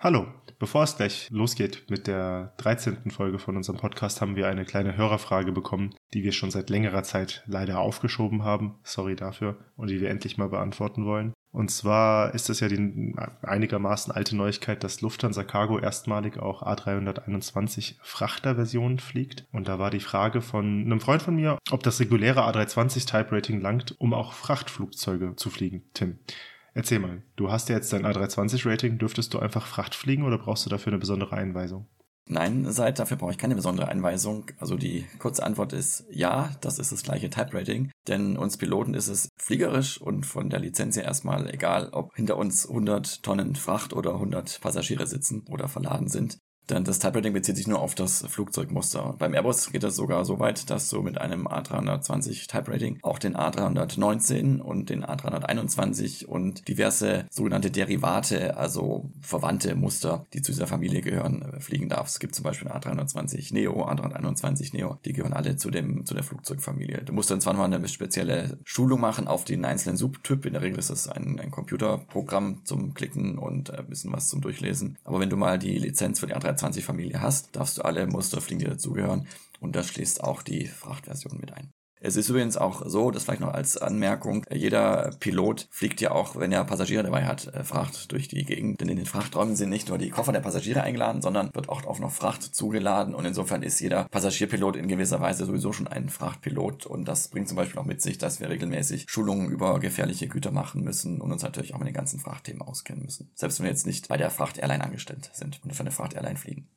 Hallo, bevor es gleich losgeht mit der 13. Folge von unserem Podcast, haben wir eine kleine Hörerfrage bekommen, die wir schon seit längerer Zeit leider aufgeschoben haben. Sorry dafür. Und die wir endlich mal beantworten wollen. Und zwar ist es ja die einigermaßen alte Neuigkeit, dass Lufthansa Cargo erstmalig auch A321 Frachterversionen fliegt. Und da war die Frage von einem Freund von mir, ob das reguläre A320 Type Rating langt, um auch Frachtflugzeuge zu fliegen. Tim. Erzähl mal, du hast ja jetzt dein A320-Rating, dürftest du einfach Fracht fliegen oder brauchst du dafür eine besondere Einweisung? Nein, seit dafür brauche ich keine besondere Einweisung. Also die kurze Antwort ist ja, das ist das gleiche Type Rating. Denn uns Piloten ist es fliegerisch und von der Lizenz her erstmal egal, ob hinter uns 100 Tonnen Fracht oder 100 Passagiere sitzen oder verladen sind. Denn das Type Rating bezieht sich nur auf das Flugzeugmuster. Beim Airbus geht es sogar so weit, dass du mit einem A320 Type Rating auch den A319 und den A321 und diverse sogenannte Derivate, also verwandte Muster, die zu dieser Familie gehören, äh, fliegen darfst. Es gibt zum Beispiel A320 Neo, A321 Neo, die gehören alle zu dem, zu der Flugzeugfamilie. Du musst dann zwar noch eine spezielle Schulung machen auf den einzelnen Subtyp. In der Regel ist es ein, ein Computerprogramm zum Klicken und ein bisschen was zum Durchlesen. Aber wenn du mal die Lizenz für die A320 20 Familie hast, darfst du alle Musterfliegen, die dazugehören. Und das schließt auch die Frachtversion mit ein. Es ist übrigens auch so, das vielleicht noch als Anmerkung, jeder Pilot fliegt ja auch, wenn er Passagiere dabei hat, äh, Fracht durch die Gegend. Denn in den Frachträumen sind nicht nur die Koffer der Passagiere eingeladen, sondern wird auch, auch noch Fracht zugeladen. Und insofern ist jeder Passagierpilot in gewisser Weise sowieso schon ein Frachtpilot. Und das bringt zum Beispiel auch mit sich, dass wir regelmäßig Schulungen über gefährliche Güter machen müssen und uns natürlich auch mit den ganzen Frachtthemen auskennen müssen. Selbst wenn wir jetzt nicht bei der Fracht-Airline angestellt sind und für eine Fracht-Airline fliegen.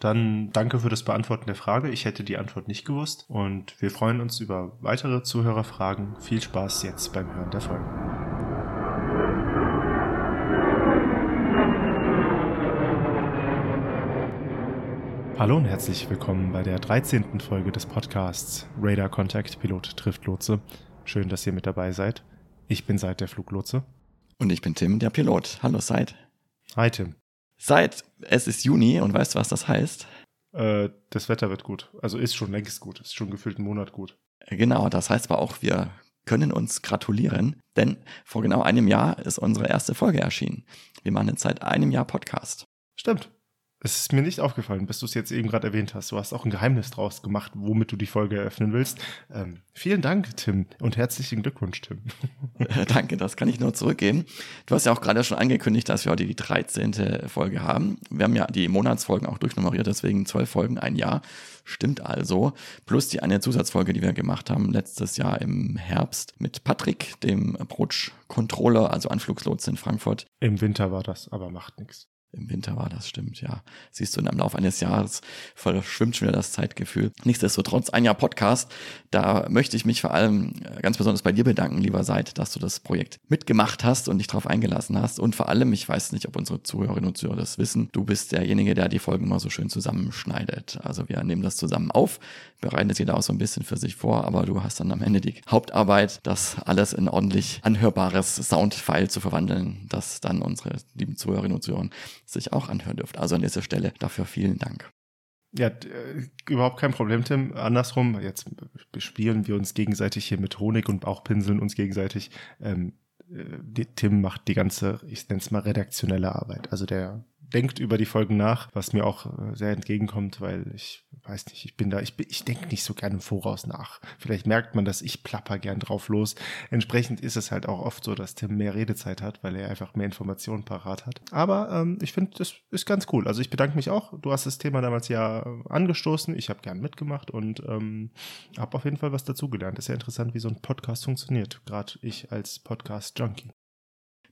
Dann danke für das Beantworten der Frage. Ich hätte die Antwort nicht gewusst und wir freuen uns über weitere Zuhörerfragen. Viel Spaß jetzt beim Hören der Folge. Hallo und herzlich willkommen bei der 13. Folge des Podcasts Radar Contact Pilot trifft Lotse. Schön, dass ihr mit dabei seid. Ich bin Seid der Fluglotse. Und ich bin Tim, der Pilot. Hallo Seid. Hi Tim. Seit es ist Juni und weißt du, was das heißt? Äh, das Wetter wird gut. Also ist schon längst gut. Ist schon gefühlt einen Monat gut. Genau, das heißt aber auch, wir können uns gratulieren, denn vor genau einem Jahr ist unsere erste Folge erschienen. Wir machen jetzt seit einem Jahr Podcast. Stimmt. Es ist mir nicht aufgefallen, bis du es jetzt eben gerade erwähnt hast. Du hast auch ein Geheimnis draus gemacht, womit du die Folge eröffnen willst. Ähm, vielen Dank, Tim, und herzlichen Glückwunsch, Tim. Danke, das kann ich nur zurückgeben. Du hast ja auch gerade schon angekündigt, dass wir heute die 13. Folge haben. Wir haben ja die Monatsfolgen auch durchnummeriert, deswegen zwölf Folgen ein Jahr. Stimmt also. Plus die eine Zusatzfolge, die wir gemacht haben letztes Jahr im Herbst mit Patrick, dem Approach-Controller, also Anflugslotse in Frankfurt. Im Winter war das, aber macht nichts. Im Winter war das, stimmt, ja. Siehst du, im Laufe eines Jahres verschwimmt schon wieder das Zeitgefühl. Nichtsdestotrotz, ein Jahr Podcast, da möchte ich mich vor allem äh, ganz besonders bei dir bedanken, lieber Seid, dass du das Projekt mitgemacht hast und dich darauf eingelassen hast. Und vor allem, ich weiß nicht, ob unsere Zuhörerinnen und Zuhörer das wissen, du bist derjenige, der die Folgen mal so schön zusammenschneidet. Also wir nehmen das zusammen auf, bereiten es jeder auch so ein bisschen für sich vor, aber du hast dann am Ende die Hauptarbeit, das alles in ordentlich anhörbares Soundfile zu verwandeln, das dann unsere lieben Zuhörerinnen und Zuhörer sich auch anhören dürft. Also an dieser Stelle dafür vielen Dank. Ja, äh, überhaupt kein Problem, Tim. Andersrum, jetzt bespielen wir uns gegenseitig hier mit Honig und auch pinseln uns gegenseitig. Ähm, äh, Tim macht die ganze, ich nenne es mal redaktionelle Arbeit. Also der denkt über die Folgen nach, was mir auch äh, sehr entgegenkommt, weil ich weiß nicht, ich bin da, ich, ich denke nicht so gerne im Voraus nach. Vielleicht merkt man, dass ich plapper gern drauf los. Entsprechend ist es halt auch oft so, dass Tim mehr Redezeit hat, weil er einfach mehr Informationen parat hat. Aber ähm, ich finde, das ist ganz cool. Also ich bedanke mich auch. Du hast das Thema damals ja angestoßen. Ich habe gern mitgemacht und ähm, habe auf jeden Fall was dazugelernt. Ist ja interessant, wie so ein Podcast funktioniert. Gerade ich als Podcast-Junkie.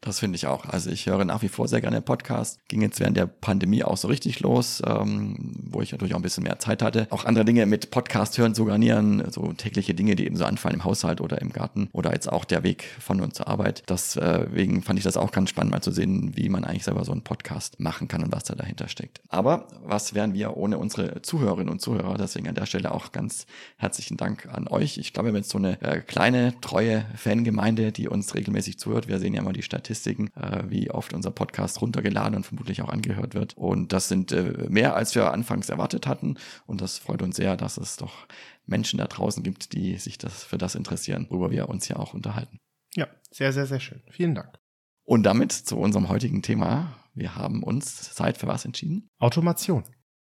Das finde ich auch. Also ich höre nach wie vor sehr gerne Podcasts. Ging jetzt während der Pandemie auch so richtig los, ähm, wo ich natürlich auch ein bisschen mehr Zeit hatte. Auch andere Dinge mit Podcast hören zu garnieren, so tägliche Dinge, die eben so anfallen im Haushalt oder im Garten oder jetzt auch der Weg von und zur Arbeit. Deswegen fand ich das auch ganz spannend, mal zu sehen, wie man eigentlich selber so einen Podcast machen kann und was da dahinter steckt. Aber was wären wir ohne unsere Zuhörerinnen und Zuhörer? Deswegen an der Stelle auch ganz herzlichen Dank an euch. Ich glaube, wir haben jetzt so eine äh, kleine, treue Fangemeinde, die uns regelmäßig zuhört. Wir sehen ja immer die Statistik Statistiken, äh, wie oft unser Podcast runtergeladen und vermutlich auch angehört wird. Und das sind äh, mehr, als wir anfangs erwartet hatten. Und das freut uns sehr, dass es doch Menschen da draußen gibt, die sich das, für das interessieren, worüber wir uns ja auch unterhalten. Ja, sehr, sehr, sehr schön. Vielen Dank. Und damit zu unserem heutigen Thema. Wir haben uns Zeit für was entschieden? Automation.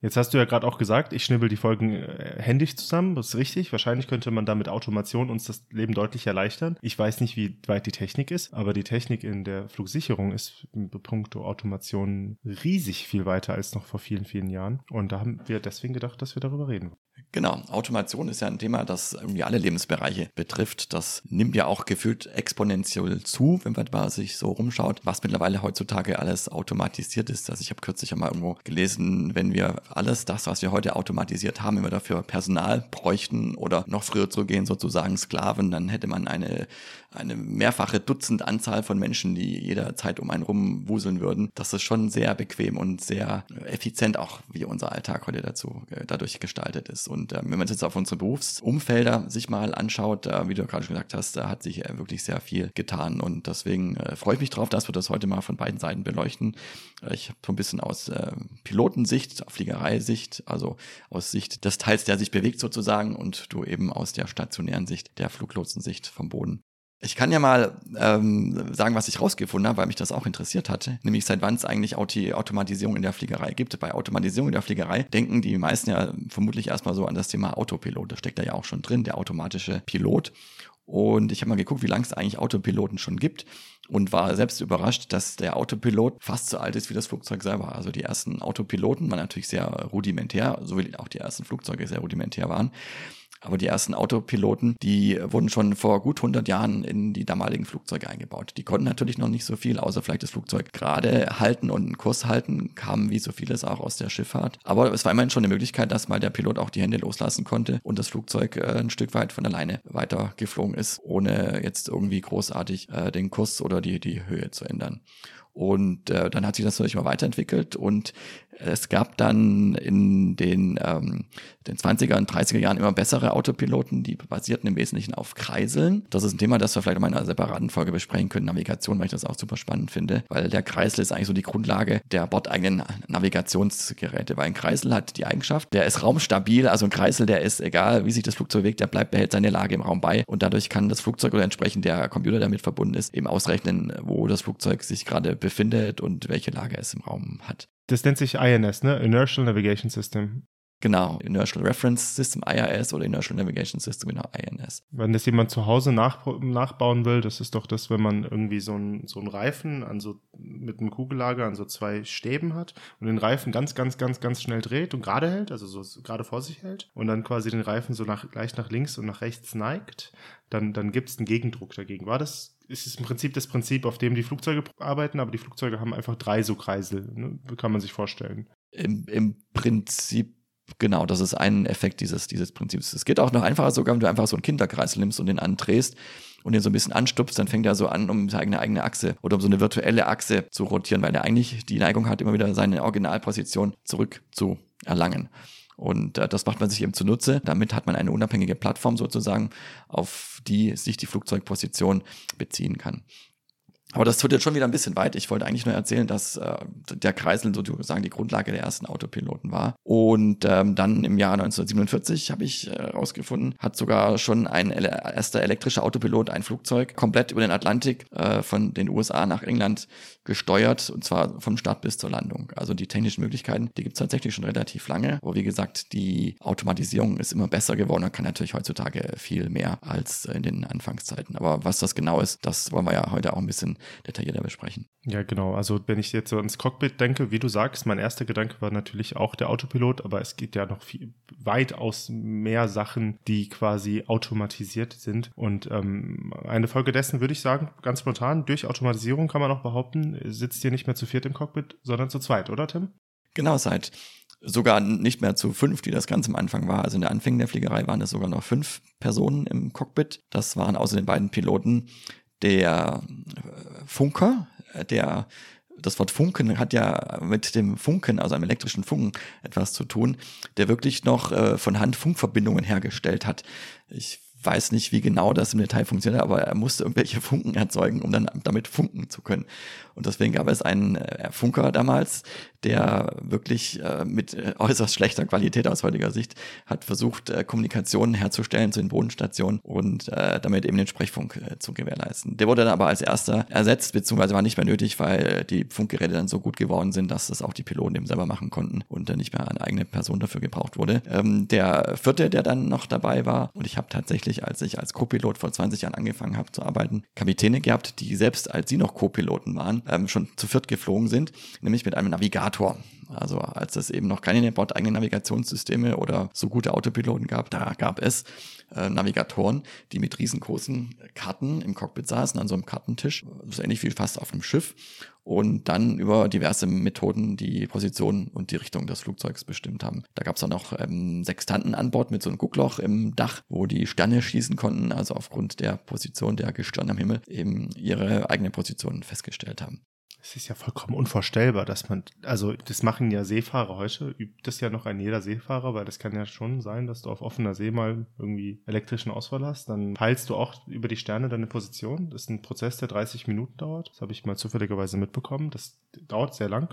Jetzt hast du ja gerade auch gesagt, ich schnibbel die Folgen äh, händisch zusammen, das ist richtig. Wahrscheinlich könnte man da mit Automation uns das Leben deutlich erleichtern. Ich weiß nicht, wie weit die Technik ist, aber die Technik in der Flugsicherung ist in puncto Automation riesig viel weiter als noch vor vielen, vielen Jahren. Und da haben wir deswegen gedacht, dass wir darüber reden. Genau, Automation ist ja ein Thema, das irgendwie alle Lebensbereiche betrifft. Das nimmt ja auch gefühlt exponentiell zu, wenn man mal sich so rumschaut, was mittlerweile heutzutage alles automatisiert ist. Also ich habe kürzlich einmal irgendwo gelesen, wenn wir alles das, was wir heute automatisiert haben, wenn wir dafür Personal bräuchten oder noch früher zu gehen, sozusagen Sklaven, dann hätte man eine, eine mehrfache Dutzend Anzahl von Menschen, die jederzeit um einen rumwuseln würden. Das ist schon sehr bequem und sehr effizient auch, wie unser Alltag heute dazu äh, dadurch gestaltet ist. Und äh, wenn man jetzt auf unsere Berufsumfelder sich mal anschaut, äh, wie du gerade schon gesagt hast, da hat sich äh, wirklich sehr viel getan. Und deswegen äh, freue ich mich drauf, dass wir das heute mal von beiden Seiten beleuchten. Äh, ich habe so ein bisschen aus äh, Pilotensicht, Fliegereisicht, also aus Sicht des Teils, der sich bewegt sozusagen, und du eben aus der stationären Sicht, der Fluglotsensicht vom Boden. Ich kann ja mal ähm, sagen, was ich rausgefunden habe, weil mich das auch interessiert hatte, nämlich seit wann es eigentlich Auto Automatisierung in der Fliegerei gibt. Bei Automatisierung in der Fliegerei denken die meisten ja vermutlich erstmal so an das Thema Autopilot. Das steckt da ja auch schon drin, der automatische Pilot. Und ich habe mal geguckt, wie lange es eigentlich Autopiloten schon gibt und war selbst überrascht, dass der Autopilot fast so alt ist wie das Flugzeug selber. Also die ersten Autopiloten waren natürlich sehr rudimentär, so wie auch die ersten Flugzeuge sehr rudimentär waren. Aber die ersten Autopiloten, die wurden schon vor gut 100 Jahren in die damaligen Flugzeuge eingebaut. Die konnten natürlich noch nicht so viel, außer vielleicht das Flugzeug gerade halten und einen Kurs halten, kamen wie so vieles auch aus der Schifffahrt. Aber es war immerhin schon eine Möglichkeit, dass mal der Pilot auch die Hände loslassen konnte und das Flugzeug äh, ein Stück weit von alleine weiter geflogen ist, ohne jetzt irgendwie großartig äh, den Kurs oder die, die Höhe zu ändern. Und äh, dann hat sich das natürlich mal weiterentwickelt. Und es gab dann in den, ähm, den 20er und 30er Jahren immer bessere Autopiloten, die basierten im Wesentlichen auf Kreiseln. Das ist ein Thema, das wir vielleicht in einer separaten Folge besprechen können, Navigation, weil ich das auch super spannend finde, weil der Kreisel ist eigentlich so die Grundlage der bordeigenen Navigationsgeräte, weil ein Kreisel hat die Eigenschaft, der ist raumstabil, also ein Kreisel, der ist egal, wie sich das Flugzeug bewegt, der bleibt, behält seine Lage im Raum bei. Und dadurch kann das Flugzeug oder entsprechend der Computer, der damit verbunden ist, eben ausrechnen, wo das Flugzeug sich gerade befindet und welche Lage es im Raum hat. Das nennt sich INS, ne? Inertial Navigation System. Genau, Inertial Reference System, IRS oder Inertial Navigation System, genau, INS. Wenn das jemand zu Hause nach, nachbauen will, das ist doch das, wenn man irgendwie so einen so einen Reifen an so, mit einem Kugellager an so zwei Stäben hat und den Reifen ganz, ganz, ganz, ganz schnell dreht und gerade hält, also so gerade vor sich hält und dann quasi den Reifen so nach, leicht nach links und nach rechts neigt, dann, dann gibt es einen Gegendruck dagegen. War das ist es im Prinzip das Prinzip, auf dem die Flugzeuge arbeiten, aber die Flugzeuge haben einfach drei so Kreisel, ne? kann man sich vorstellen. Im, Im Prinzip Genau, das ist ein Effekt dieses, dieses Prinzips. Es geht auch noch einfacher, sogar wenn du einfach so einen Kinderkreisel nimmst und den andrehst und den so ein bisschen anstupst, dann fängt er so an, um seine eigene Achse oder um so eine virtuelle Achse zu rotieren, weil er eigentlich die Neigung hat, immer wieder seine Originalposition zurück zu erlangen. Und äh, das macht man sich eben zunutze. Damit hat man eine unabhängige Plattform sozusagen, auf die sich die Flugzeugposition beziehen kann. Aber das tut jetzt schon wieder ein bisschen weit. Ich wollte eigentlich nur erzählen, dass äh, der Kreisel sozusagen die Grundlage der ersten Autopiloten war. Und ähm, dann im Jahr 1947 habe ich herausgefunden, äh, hat sogar schon ein ele erster elektrischer Autopilot ein Flugzeug komplett über den Atlantik äh, von den USA nach England gesteuert und zwar vom Start bis zur Landung. Also die technischen Möglichkeiten, die gibt es tatsächlich schon relativ lange. Aber wie gesagt, die Automatisierung ist immer besser geworden und kann natürlich heutzutage viel mehr als in den Anfangszeiten. Aber was das genau ist, das wollen wir ja heute auch ein bisschen detaillierter besprechen. Ja, genau. Also wenn ich jetzt so ins Cockpit denke, wie du sagst, mein erster Gedanke war natürlich auch der Autopilot, aber es geht ja noch viel weitaus mehr Sachen, die quasi automatisiert sind. Und ähm, eine Folge dessen würde ich sagen, ganz spontan, durch Automatisierung kann man auch behaupten, sitzt ihr nicht mehr zu viert im Cockpit, sondern zu zweit, oder Tim? Genau, seit sogar nicht mehr zu fünf, die das Ganze am Anfang war. Also in der Anfängen der Fliegerei waren es sogar noch fünf Personen im Cockpit. Das waren außer den beiden Piloten der äh, Funker, äh, der das Wort Funken hat ja mit dem Funken, also einem elektrischen Funken, etwas zu tun, der wirklich noch äh, von Hand Funkverbindungen hergestellt hat. Ich weiß nicht, wie genau das im Detail funktioniert, aber er musste irgendwelche Funken erzeugen, um dann damit funken zu können. Und deswegen gab es einen äh, Funker damals, der wirklich äh, mit äh, äußerst schlechter Qualität aus heutiger Sicht hat versucht, äh, Kommunikationen herzustellen zu den Bodenstationen und äh, damit eben den Sprechfunk äh, zu gewährleisten. Der wurde dann aber als erster ersetzt, beziehungsweise war nicht mehr nötig, weil die Funkgeräte dann so gut geworden sind, dass das auch die Piloten eben selber machen konnten und dann nicht mehr eine eigene Person dafür gebraucht wurde. Ähm, der vierte, der dann noch dabei war, und ich habe tatsächlich, als ich als Co-Pilot vor 20 Jahren angefangen habe zu arbeiten, Kapitäne gehabt, die selbst als sie noch Co-Piloten waren, ähm, schon zu viert geflogen sind, nämlich mit einem Navigator. Also als es eben noch keine bordeigenen Navigationssysteme oder so gute Autopiloten gab, da gab es äh, Navigatoren, die mit riesengroßen Karten im Cockpit saßen, an so einem Kartentisch, so ähnlich wie fast auf einem Schiff und dann über diverse Methoden die Position und die Richtung des Flugzeugs bestimmt haben. Da gab es dann noch ähm, Sextanten an Bord mit so einem Guckloch im Dach, wo die Sterne schießen konnten, also aufgrund der Position der Gestirn am Himmel eben ihre eigene Position festgestellt haben. Es ist ja vollkommen unvorstellbar, dass man, also das machen ja Seefahrer heute, übt das ja noch ein jeder Seefahrer, weil das kann ja schon sein, dass du auf offener See mal irgendwie elektrischen Ausfall hast. Dann peilst du auch über die Sterne deine Position. Das ist ein Prozess, der 30 Minuten dauert. Das habe ich mal zufälligerweise mitbekommen. Das dauert sehr lang.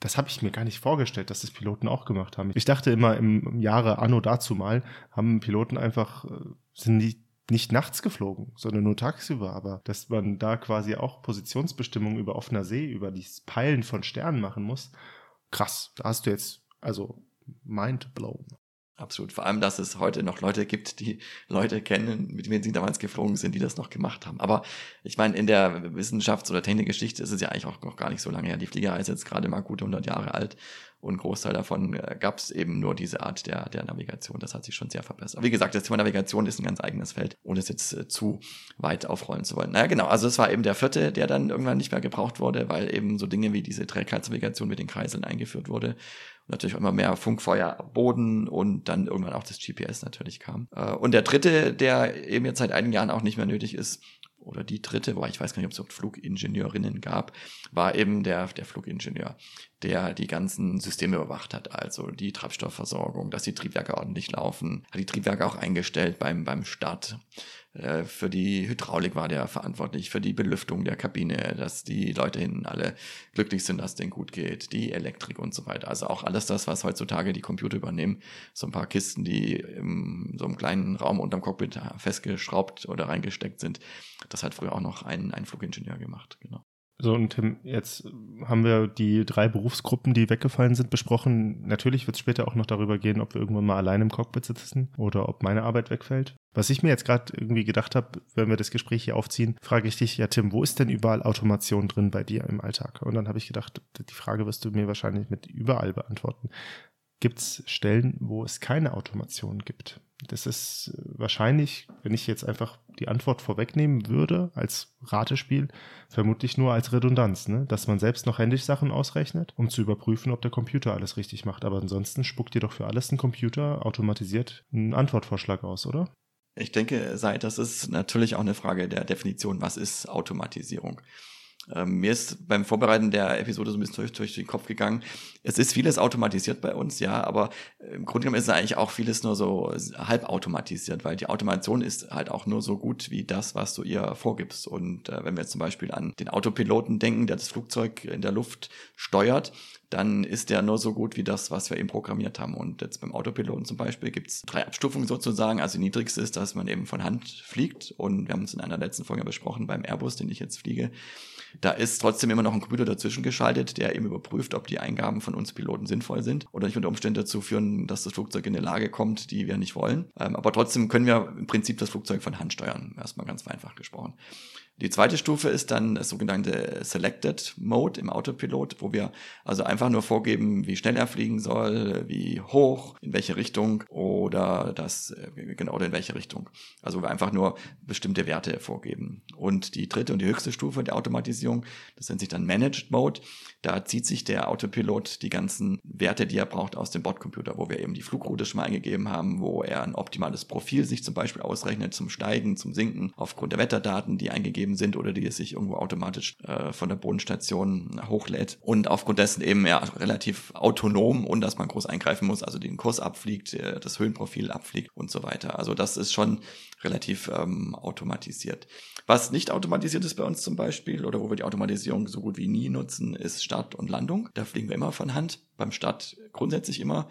Das habe ich mir gar nicht vorgestellt, dass das Piloten auch gemacht haben. Ich dachte immer im Jahre Anno dazu mal, haben Piloten einfach, äh, sind die nicht nachts geflogen, sondern nur tagsüber. Aber dass man da quasi auch Positionsbestimmungen über offener See, über das Peilen von Sternen machen muss, krass. Da hast du jetzt also mind blown. Absolut. Vor allem, dass es heute noch Leute gibt, die Leute kennen, mit denen sie damals geflogen sind, die das noch gemacht haben. Aber ich meine, in der Wissenschafts- oder Technikgeschichte ist es ja eigentlich auch noch gar nicht so lange her. Die Fliegerei ist jetzt gerade mal gute 100 Jahre alt und Großteil davon äh, gab es eben nur diese Art der, der Navigation. Das hat sich schon sehr verbessert. Aber wie gesagt, das Thema Navigation ist ein ganz eigenes Feld, ohne es jetzt äh, zu weit aufrollen zu wollen. Naja, genau. Also es war eben der vierte, der dann irgendwann nicht mehr gebraucht wurde, weil eben so Dinge wie diese Trägheitsnavigation mit den Kreiseln eingeführt wurde. Und natürlich auch immer mehr Funkfeuer Boden und dann irgendwann auch das GPS natürlich kam. Äh, und der dritte, der eben jetzt seit einigen Jahren auch nicht mehr nötig ist, oder die dritte, wobei ich weiß gar nicht, ob es auch Flugingenieurinnen gab, war eben der, der Flugingenieur, der die ganzen Systeme überwacht hat, also die Treibstoffversorgung, dass die Triebwerke ordentlich laufen, hat die Triebwerke auch eingestellt beim, beim Start, äh, für die Hydraulik war der verantwortlich, für die Belüftung der Kabine, dass die Leute hinten alle glücklich sind, dass es denen gut geht, die Elektrik und so weiter. Also auch alles das, was heutzutage die Computer übernehmen. So ein paar Kisten, die in so einem kleinen Raum unterm Cockpit festgeschraubt oder reingesteckt sind. Das hat früher auch noch ein, ein Flugingenieur gemacht, genau. So, und Tim, jetzt haben wir die drei Berufsgruppen, die weggefallen sind, besprochen. Natürlich wird es später auch noch darüber gehen, ob wir irgendwann mal allein im Cockpit sitzen oder ob meine Arbeit wegfällt. Was ich mir jetzt gerade irgendwie gedacht habe, wenn wir das Gespräch hier aufziehen, frage ich dich, ja Tim, wo ist denn überall Automation drin bei dir im Alltag? Und dann habe ich gedacht, die Frage wirst du mir wahrscheinlich mit überall beantworten. Gibt es Stellen, wo es keine Automation gibt? Das ist wahrscheinlich, wenn ich jetzt einfach die Antwort vorwegnehmen würde als Ratespiel, vermutlich nur als Redundanz, ne? dass man selbst noch händisch Sachen ausrechnet, um zu überprüfen, ob der Computer alles richtig macht. Aber ansonsten spuckt dir doch für alles ein Computer automatisiert einen Antwortvorschlag aus, oder? Ich denke, sei, das ist natürlich auch eine Frage der Definition, was ist Automatisierung. Ähm, mir ist beim Vorbereiten der Episode so ein bisschen durch, durch, den Kopf gegangen. Es ist vieles automatisiert bei uns, ja, aber im Grunde genommen ist eigentlich auch vieles nur so halb automatisiert, weil die Automation ist halt auch nur so gut wie das, was du ihr vorgibst. Und äh, wenn wir jetzt zum Beispiel an den Autopiloten denken, der das Flugzeug in der Luft steuert, dann ist der nur so gut wie das, was wir eben programmiert haben. Und jetzt beim Autopiloten zum Beispiel gibt es drei Abstufungen sozusagen. Also die niedrigste ist, dass man eben von Hand fliegt. Und wir haben es in einer letzten Folge besprochen beim Airbus, den ich jetzt fliege. Da ist trotzdem immer noch ein Computer dazwischen geschaltet, der eben überprüft, ob die Eingaben von uns Piloten sinnvoll sind oder nicht unter Umständen dazu führen, dass das Flugzeug in eine Lage kommt, die wir nicht wollen. Ähm, aber trotzdem können wir im Prinzip das Flugzeug von Hand steuern, erstmal ganz vereinfacht gesprochen. Die zweite Stufe ist dann das sogenannte Selected Mode im Autopilot, wo wir also einfach nur vorgeben, wie schnell er fliegen soll, wie hoch, in welche Richtung oder das, äh, genau, oder in welche Richtung. Also wir einfach nur bestimmte Werte vorgeben. Und die dritte und die höchste Stufe der Automatisierung, das nennt sich dann Managed Mode. Da zieht sich der Autopilot die ganzen Werte, die er braucht, aus dem Bordcomputer, wo wir eben die Flugroute schon mal eingegeben haben, wo er ein optimales Profil sich zum Beispiel ausrechnet zum Steigen, zum Sinken, aufgrund der Wetterdaten, die eingegeben vorgegeben sind oder die es sich irgendwo automatisch äh, von der Bodenstation hochlädt. Und aufgrund dessen eben ja relativ autonom, ohne dass man groß eingreifen muss, also den Kurs abfliegt, äh, das Höhenprofil abfliegt und so weiter. Also das ist schon relativ ähm, automatisiert. Was nicht automatisiert ist bei uns zum Beispiel oder wo wir die Automatisierung so gut wie nie nutzen, ist Start und Landung. Da fliegen wir immer von Hand. Beim Start grundsätzlich immer.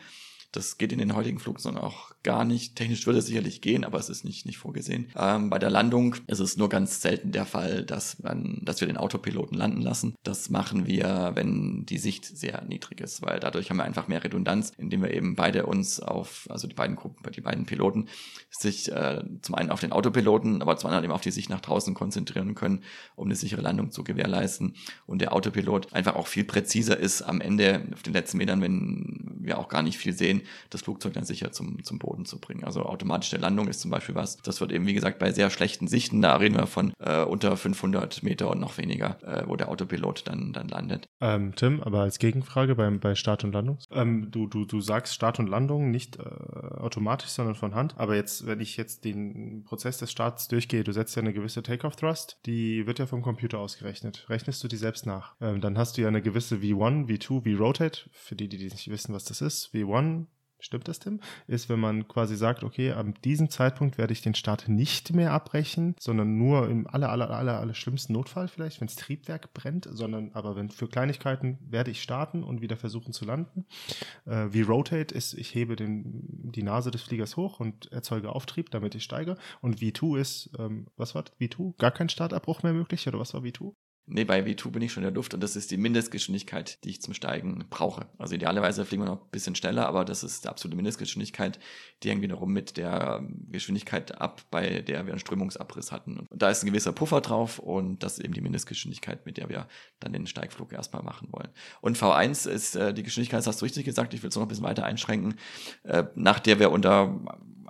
Das geht in den heutigen Flugzeugen auch gar nicht. Technisch würde es sicherlich gehen, aber es ist nicht, nicht vorgesehen. Ähm, bei der Landung ist es nur ganz selten der Fall, dass, man, dass wir den Autopiloten landen lassen. Das machen wir, wenn die Sicht sehr niedrig ist, weil dadurch haben wir einfach mehr Redundanz, indem wir eben beide uns auf, also die beiden Gruppen, die beiden Piloten, sich äh, zum einen auf den Autopiloten, aber zum anderen eben auf die Sicht nach draußen konzentrieren können, um eine sichere Landung zu gewährleisten. Und der Autopilot einfach auch viel präziser ist am Ende auf den letzten Metern, wenn wir auch gar nicht viel sehen, das Flugzeug dann sicher zum, zum Boden zu bringen. Also automatische Landung ist zum Beispiel was. Das wird eben, wie gesagt, bei sehr schlechten Sichten, da reden wir von äh, unter 500 Meter und noch weniger, äh, wo der Autopilot dann, dann landet. Ähm, Tim, aber als Gegenfrage beim, bei Start und Landung. Ähm, du, du, du sagst Start und Landung nicht äh, automatisch, sondern von Hand. Aber jetzt, wenn ich jetzt den Prozess des Starts durchgehe, du setzt ja eine gewisse Takeoff-Thrust, die wird ja vom Computer ausgerechnet. Rechnest du die selbst nach? Ähm, dann hast du ja eine gewisse V1, V2, V-Rotate. Für die, die nicht wissen, was das ist. V1 Stimmt das, Tim? Ist, wenn man quasi sagt, okay, an diesem Zeitpunkt werde ich den Start nicht mehr abbrechen, sondern nur im aller, aller, aller, aller schlimmsten Notfall vielleicht, wenn das Triebwerk brennt, sondern aber wenn für Kleinigkeiten werde ich starten und wieder versuchen zu landen. Äh, wie Rotate ist, ich hebe den, die Nase des Fliegers hoch und erzeuge Auftrieb, damit ich steige. Und V2 ist, ähm, was war das? V2? Gar kein Startabbruch mehr möglich oder was war V2? Nee, bei V2 bin ich schon in der Luft und das ist die Mindestgeschwindigkeit, die ich zum Steigen brauche. Also idealerweise fliegen wir noch ein bisschen schneller, aber das ist die absolute Mindestgeschwindigkeit, die hängt wiederum mit der Geschwindigkeit ab, bei der wir einen Strömungsabriss hatten. Und da ist ein gewisser Puffer drauf und das ist eben die Mindestgeschwindigkeit, mit der wir dann den Steigflug erstmal machen wollen. Und V1 ist äh, die Geschwindigkeit, das hast du richtig gesagt, ich will es noch ein bisschen weiter einschränken, äh, nach der wir unter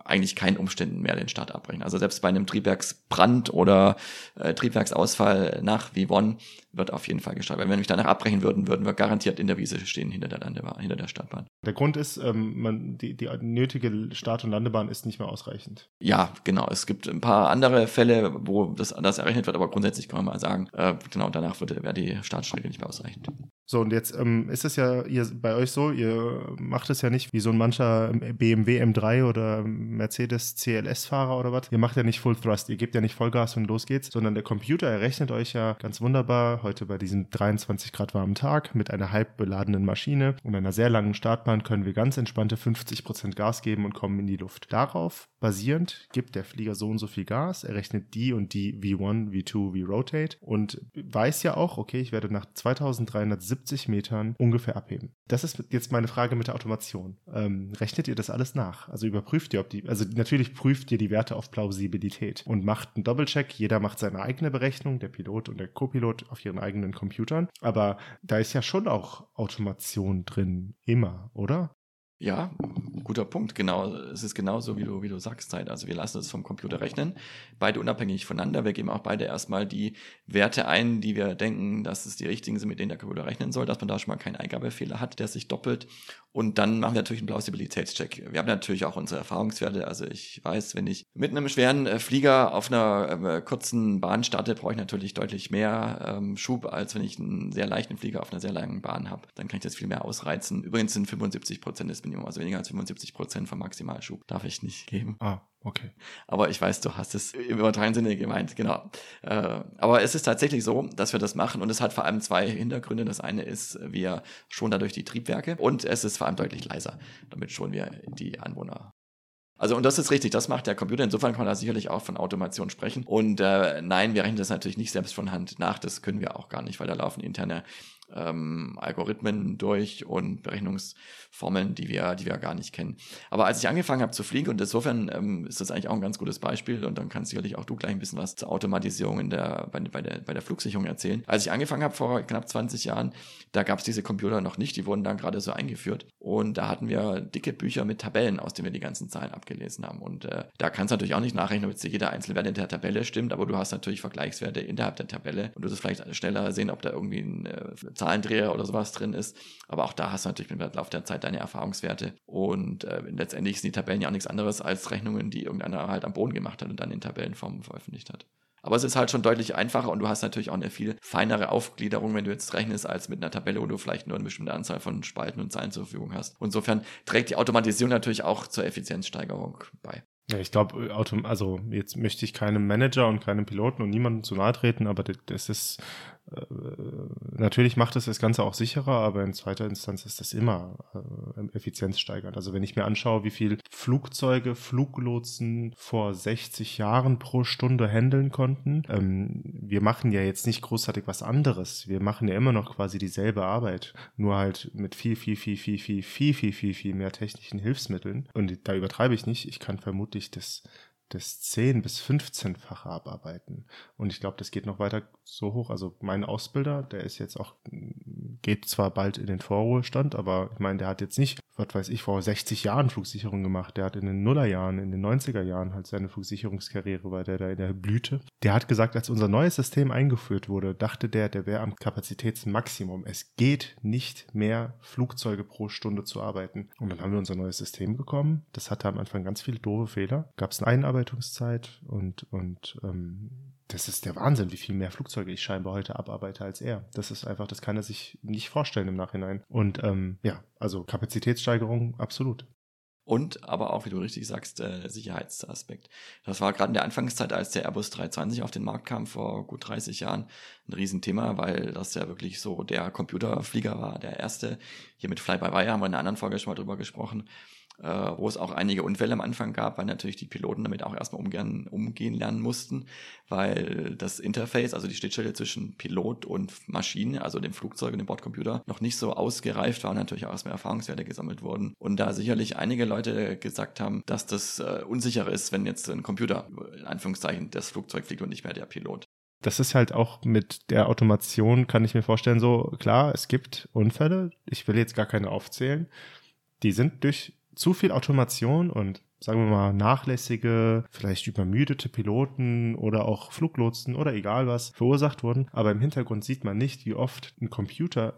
eigentlich keinen Umständen mehr den Start abbrechen. Also selbst bei einem Triebwerksbrand oder äh, Triebwerksausfall nach V1 wird auf jeden Fall gestartet. Wenn wir nämlich danach abbrechen würden, würden wir garantiert in der Wiese stehen hinter der Landebahn, hinter der Startbahn. Der Grund ist, ähm, man, die, die nötige Start- und Landebahn ist nicht mehr ausreichend. Ja, genau. Es gibt ein paar andere Fälle, wo das anders errechnet wird, aber grundsätzlich kann man mal sagen, äh, genau danach wäre die Startstrecke nicht mehr ausreichend. So, und jetzt ähm, ist es ja ihr, bei euch so, ihr macht es ja nicht wie so ein mancher BMW M3 oder Mercedes CLS-Fahrer oder was. Ihr macht ja nicht Full Thrust, ihr gebt ja nicht Vollgas und los geht's, sondern der Computer errechnet euch ja ganz wunderbar heute bei diesem 23 Grad warmen Tag mit einer halb beladenen Maschine und einer sehr langen Startbahn können wir ganz entspannte 50 Prozent Gas geben und kommen in die Luft. Darauf basierend gibt der Flieger so und so viel Gas, er rechnet die und die V1, V2, V-Rotate und weiß ja auch, okay, ich werde nach 2370 70 Metern ungefähr abheben. Das ist jetzt meine Frage mit der Automation. Ähm, rechnet ihr das alles nach? Also überprüft ihr, ob die, also natürlich prüft ihr die Werte auf Plausibilität und macht einen Doppelcheck. Jeder macht seine eigene Berechnung, der Pilot und der Co-Pilot auf ihren eigenen Computern. Aber da ist ja schon auch Automation drin, immer, oder? Ja, guter Punkt. Genau, es ist genauso, wie du, wie du sagst, Zeit. Also wir lassen es vom Computer rechnen, beide unabhängig voneinander. Wir geben auch beide erstmal die Werte ein, die wir denken, dass es die richtigen sind, mit denen der Computer rechnen soll, dass man da schon mal keinen Eingabefehler hat, der sich doppelt. Und dann machen wir natürlich einen Plausibilitätscheck. Wir haben natürlich auch unsere Erfahrungswerte. Also ich weiß, wenn ich mit einem schweren äh, Flieger auf einer äh, kurzen Bahn starte, brauche ich natürlich deutlich mehr ähm, Schub, als wenn ich einen sehr leichten Flieger auf einer sehr langen Bahn habe. Dann kann ich das viel mehr ausreizen. Übrigens sind 75 Prozent des Minimum, also weniger als 75 Prozent vom Maximalschub darf ich nicht geben. Ah, okay. Aber ich weiß, du hast es im übertragenen Sinne gemeint, genau. Äh, aber es ist tatsächlich so, dass wir das machen und es hat vor allem zwei Hintergründe. Das eine ist, wir schon dadurch die Triebwerke und es ist vor allem deutlich leiser. Damit schon wir die Anwohner also, und das ist richtig, das macht der Computer. Insofern kann man da sicherlich auch von Automation sprechen. Und äh, nein, wir rechnen das natürlich nicht selbst von Hand nach. Das können wir auch gar nicht, weil da laufen interne ähm, Algorithmen durch und Berechnungsformeln, die wir, die wir gar nicht kennen. Aber als ich angefangen habe zu fliegen, und insofern ähm, ist das eigentlich auch ein ganz gutes Beispiel, und dann kannst sicherlich auch du gleich ein bisschen was zur Automatisierung in der, bei, bei, der, bei der Flugsicherung erzählen. Als ich angefangen habe vor knapp 20 Jahren, da gab es diese Computer noch nicht, die wurden dann gerade so eingeführt. Und da hatten wir dicke Bücher mit Tabellen, aus denen wir die ganzen Zahlen abgelesen haben. Und äh, da kannst du natürlich auch nicht nachrechnen, ob jetzt jeder Einzelwert in der Tabelle stimmt, aber du hast natürlich Vergleichswerte innerhalb der Tabelle und du wirst vielleicht schneller sehen, ob da irgendwie ein äh, Zahlendreher oder sowas drin ist. Aber auch da hast du natürlich mit dem Lauf der Zeit deine Erfahrungswerte. Und äh, letztendlich sind die Tabellen ja auch nichts anderes als Rechnungen, die irgendeiner halt am Boden gemacht hat und dann in Tabellenform veröffentlicht hat. Aber es ist halt schon deutlich einfacher und du hast natürlich auch eine viel feinere Aufgliederung, wenn du jetzt rechnest, als mit einer Tabelle, wo du vielleicht nur eine bestimmte Anzahl von Spalten und Zeilen zur Verfügung hast. Insofern trägt die Automatisierung natürlich auch zur Effizienzsteigerung bei. Ja, ich glaube, also jetzt möchte ich keinem Manager und keinem Piloten und niemandem zu nahe treten, aber das ist äh, natürlich macht es das Ganze auch sicherer, aber in zweiter Instanz ist das immer äh, effizienzsteigernd. Also wenn ich mir anschaue, wie viel Flugzeuge Fluglotsen vor 60 Jahren pro Stunde handeln konnten, ähm, wir machen ja jetzt nicht großartig was anderes. Wir machen ja immer noch quasi dieselbe Arbeit, nur halt mit viel, viel, viel, viel, viel, viel, viel, viel, viel mehr technischen Hilfsmitteln. Und da übertreibe ich nicht. Ich kann vermutlich das das 10 bis 15-fache abarbeiten. Und ich glaube, das geht noch weiter so hoch. Also mein Ausbilder, der ist jetzt auch, geht zwar bald in den Vorruhestand, aber ich meine, der hat jetzt nicht, was weiß ich, vor 60 Jahren Flugsicherung gemacht. Der hat in den Nullerjahren, in den 90er Jahren halt seine Flugsicherungskarriere, war der da in der Blüte. Der hat gesagt, als unser neues System eingeführt wurde, dachte der, der wäre am Kapazitätsmaximum. Es geht nicht mehr Flugzeuge pro Stunde zu arbeiten. Und dann haben wir unser neues System bekommen. Das hatte am Anfang ganz viele doofe Fehler. Gab es eine Einarbeitungszeit und, und ähm, das ist der Wahnsinn, wie viel mehr Flugzeuge ich scheinbar heute abarbeite als er. Das ist einfach, das kann er sich nicht vorstellen im Nachhinein. Und ähm, ja, also Kapazitätssteigerung absolut. Und aber auch, wie du richtig sagst, äh, Sicherheitsaspekt. Das war gerade in der Anfangszeit, als der Airbus 320 auf den Markt kam, vor gut 30 Jahren, ein Riesenthema, weil das ja wirklich so der Computerflieger war, der erste. Hier mit Fly-by-Wire haben wir in einer anderen Folge schon mal drüber gesprochen äh, wo es auch einige Unfälle am Anfang gab, weil natürlich die Piloten damit auch erstmal umgehen, umgehen lernen mussten, weil das Interface, also die Schnittstelle zwischen Pilot und Maschine, also dem Flugzeug und dem Bordcomputer, noch nicht so ausgereift war und natürlich auch erstmal Erfahrungswerte gesammelt wurden. Und da sicherlich einige Leute gesagt haben, dass das äh, unsicher ist, wenn jetzt ein Computer, in Anführungszeichen, das Flugzeug fliegt und nicht mehr der Pilot das ist halt auch mit der Automation, kann ich mir vorstellen, so klar, es gibt Unfälle. Ich will jetzt gar keine aufzählen. Die sind durch zu viel Automation und sagen wir mal nachlässige, vielleicht übermüdete Piloten oder auch Fluglotsen oder egal was verursacht wurden. Aber im Hintergrund sieht man nicht, wie oft ein Computer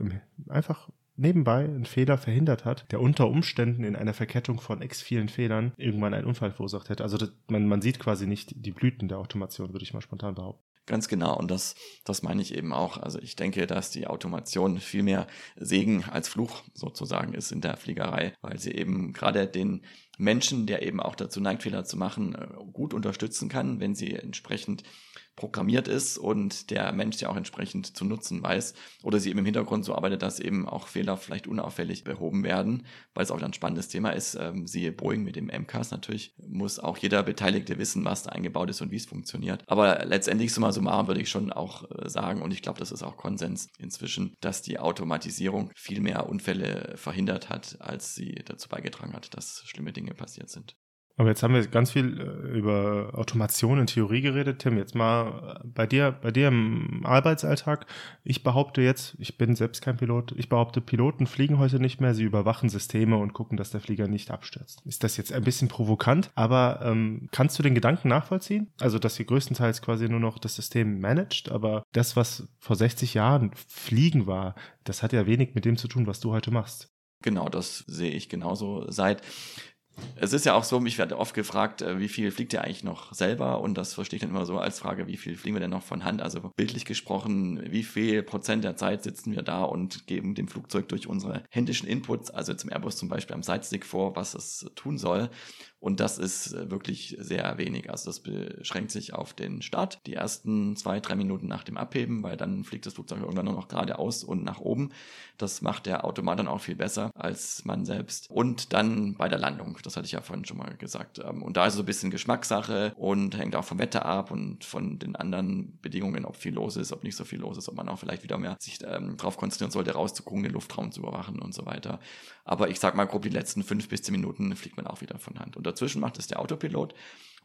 einfach nebenbei einen Fehler verhindert hat, der unter Umständen in einer Verkettung von x vielen Fehlern irgendwann einen Unfall verursacht hätte. Also das, man, man sieht quasi nicht die Blüten der Automation, würde ich mal spontan behaupten. Ganz genau. Und das, das meine ich eben auch. Also ich denke, dass die Automation viel mehr Segen als Fluch sozusagen ist in der Fliegerei, weil sie eben gerade den Menschen, der eben auch dazu neigt, Fehler zu machen, äh, gut unterstützen kann, wenn sie entsprechend programmiert ist und der Mensch sie auch entsprechend zu nutzen weiß oder sie eben im Hintergrund so arbeitet, dass eben auch Fehler vielleicht unauffällig behoben werden, weil es auch ein spannendes Thema ist. Ähm, siehe Boeing mit dem MCAS natürlich, muss auch jeder Beteiligte wissen, was da eingebaut ist und wie es funktioniert. Aber letztendlich summa summarum würde ich schon auch äh, sagen und ich glaube, das ist auch Konsens inzwischen, dass die Automatisierung viel mehr Unfälle verhindert hat, als sie dazu beigetragen hat, dass schlimme Dinge passiert sind. Aber jetzt haben wir ganz viel äh, über Automation in Theorie geredet. Tim, jetzt mal äh, bei dir, bei dir im Arbeitsalltag. Ich behaupte jetzt, ich bin selbst kein Pilot, ich behaupte, Piloten fliegen heute nicht mehr, sie überwachen Systeme und gucken, dass der Flieger nicht abstürzt. Ist das jetzt ein bisschen provokant, aber ähm, kannst du den Gedanken nachvollziehen? Also, dass ihr größtenteils quasi nur noch das System managt, aber das, was vor 60 Jahren Fliegen war, das hat ja wenig mit dem zu tun, was du heute machst. Genau, das sehe ich genauso. Seit es ist ja auch so, mich werde oft gefragt, äh, wie viel fliegt ihr eigentlich noch selber? Und das verstehe ich dann immer so als Frage, wie viel fliegen wir denn noch von Hand? Also bildlich gesprochen, wie viel Prozent der Zeit sitzen wir da und geben dem Flugzeug durch unsere händischen Inputs, also zum Airbus zum Beispiel am Sidestick vor, was es tun soll. Und das ist äh, wirklich sehr wenig. Also das beschränkt sich auf den Start, die ersten zwei, drei Minuten nach dem Abheben, weil dann fliegt das Flugzeug irgendwann nur noch geradeaus und nach oben. Das macht der Automat dann auch viel besser als man selbst. Und dann bei der Landung, das hatte ich ja vorhin schon mal gesagt. Ähm, und da ist so ein bisschen Geschmackssache und hängt auch vom Wetter ab und von den anderen Bedingungen, ob viel los ist, ob nicht so viel los ist, ob man auch vielleicht wieder mehr sich ähm, darauf konzentrieren sollte, rauszugucken, den Luftraum zu überwachen und so weiter. Aber ich sag mal grob, die letzten fünf bis zehn Minuten fliegt man auch wieder von Hand. Und dazwischen macht es der Autopilot.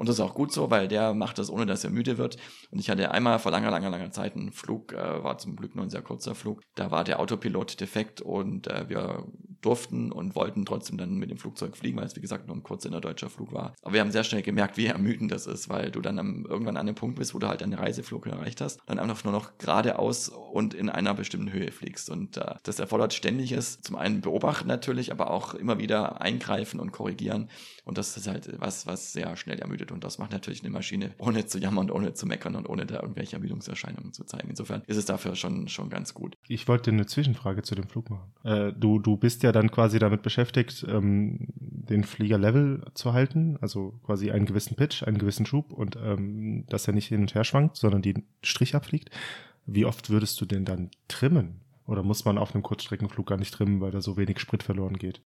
Und das ist auch gut so, weil der macht das, ohne dass er müde wird. Und ich hatte einmal vor langer, langer, langer Zeit einen Flug, äh, war zum Glück nur ein sehr kurzer Flug. Da war der Autopilot defekt und äh, wir durften und wollten trotzdem dann mit dem Flugzeug fliegen, weil es wie gesagt nur ein kurzer inner-deutscher Flug war. Aber wir haben sehr schnell gemerkt, wie ermüdend das ist, weil du dann am, irgendwann an dem Punkt bist, wo du halt deine Reiseflug erreicht hast, dann einfach nur noch geradeaus und in einer bestimmten Höhe fliegst. Und äh, das erfordert ständiges, zum einen beobachten natürlich, aber auch immer wieder eingreifen und korrigieren. Und das ist halt was, was sehr schnell ermüdet. Und das macht natürlich eine Maschine, ohne zu jammern, ohne zu meckern und ohne da irgendwelche Ermüdungserscheinungen zu zeigen. Insofern ist es dafür schon, schon ganz gut. Ich wollte eine Zwischenfrage zu dem Flug machen. Äh, du, du bist ja dann quasi damit beschäftigt, ähm, den Flieger level zu halten, also quasi einen gewissen Pitch, einen gewissen Schub und ähm, dass er nicht hin und her schwankt, sondern den Strich abfliegt. Wie oft würdest du denn dann trimmen? Oder muss man auf einem Kurzstreckenflug gar nicht trimmen, weil da so wenig Sprit verloren geht?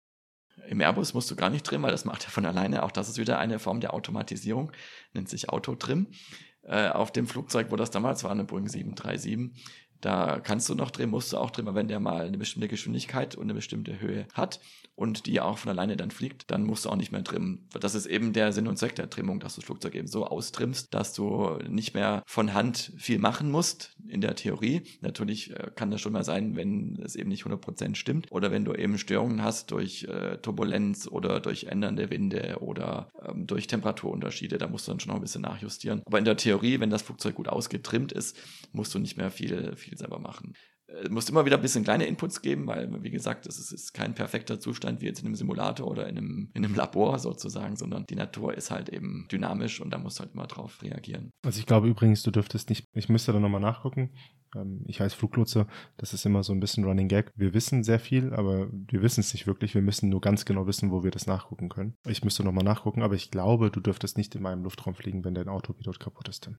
Im Airbus musst du gar nicht trimmen, weil das macht er von alleine. Auch das ist wieder eine Form der Automatisierung, nennt sich Autotrim. Äh, auf dem Flugzeug, wo das damals war, eine Boeing 737, da kannst du noch drehen, musst du auch drehen, aber wenn der mal eine bestimmte Geschwindigkeit und eine bestimmte Höhe hat und die auch von alleine dann fliegt, dann musst du auch nicht mehr trimmen. Das ist eben der Sinn und Zweck der Trimmung, dass du das Flugzeug eben so austrimmst, dass du nicht mehr von Hand viel machen musst, in der Theorie. Natürlich äh, kann das schon mal sein, wenn es eben nicht 100% stimmt oder wenn du eben Störungen hast durch äh, Turbulenz oder durch ändernde Winde oder ähm, durch Temperaturunterschiede, da musst du dann schon noch ein bisschen nachjustieren. Aber in der Theorie, wenn das Flugzeug gut ausgetrimmt ist, musst du nicht mehr viel, viel selber machen. Äh, musst immer wieder ein bisschen kleine Inputs geben, weil, wie gesagt, es ist, kein perfekter Zustand wie jetzt in einem Simulator oder in einem, in einem Labor sozusagen, sondern die Natur ist halt eben dynamisch und da musst du halt immer drauf reagieren. Also ich glaube übrigens, du dürftest nicht, ich müsste da nochmal nachgucken. Ähm, ich heiße Fluglotse, das ist immer so ein bisschen Running Gag. Wir wissen sehr viel, aber wir wissen es nicht wirklich. Wir müssen nur ganz genau wissen, wo wir das nachgucken können. Ich müsste nochmal nachgucken, aber ich glaube, du dürftest nicht in meinem Luftraum fliegen, wenn dein Autopilot kaputt ist.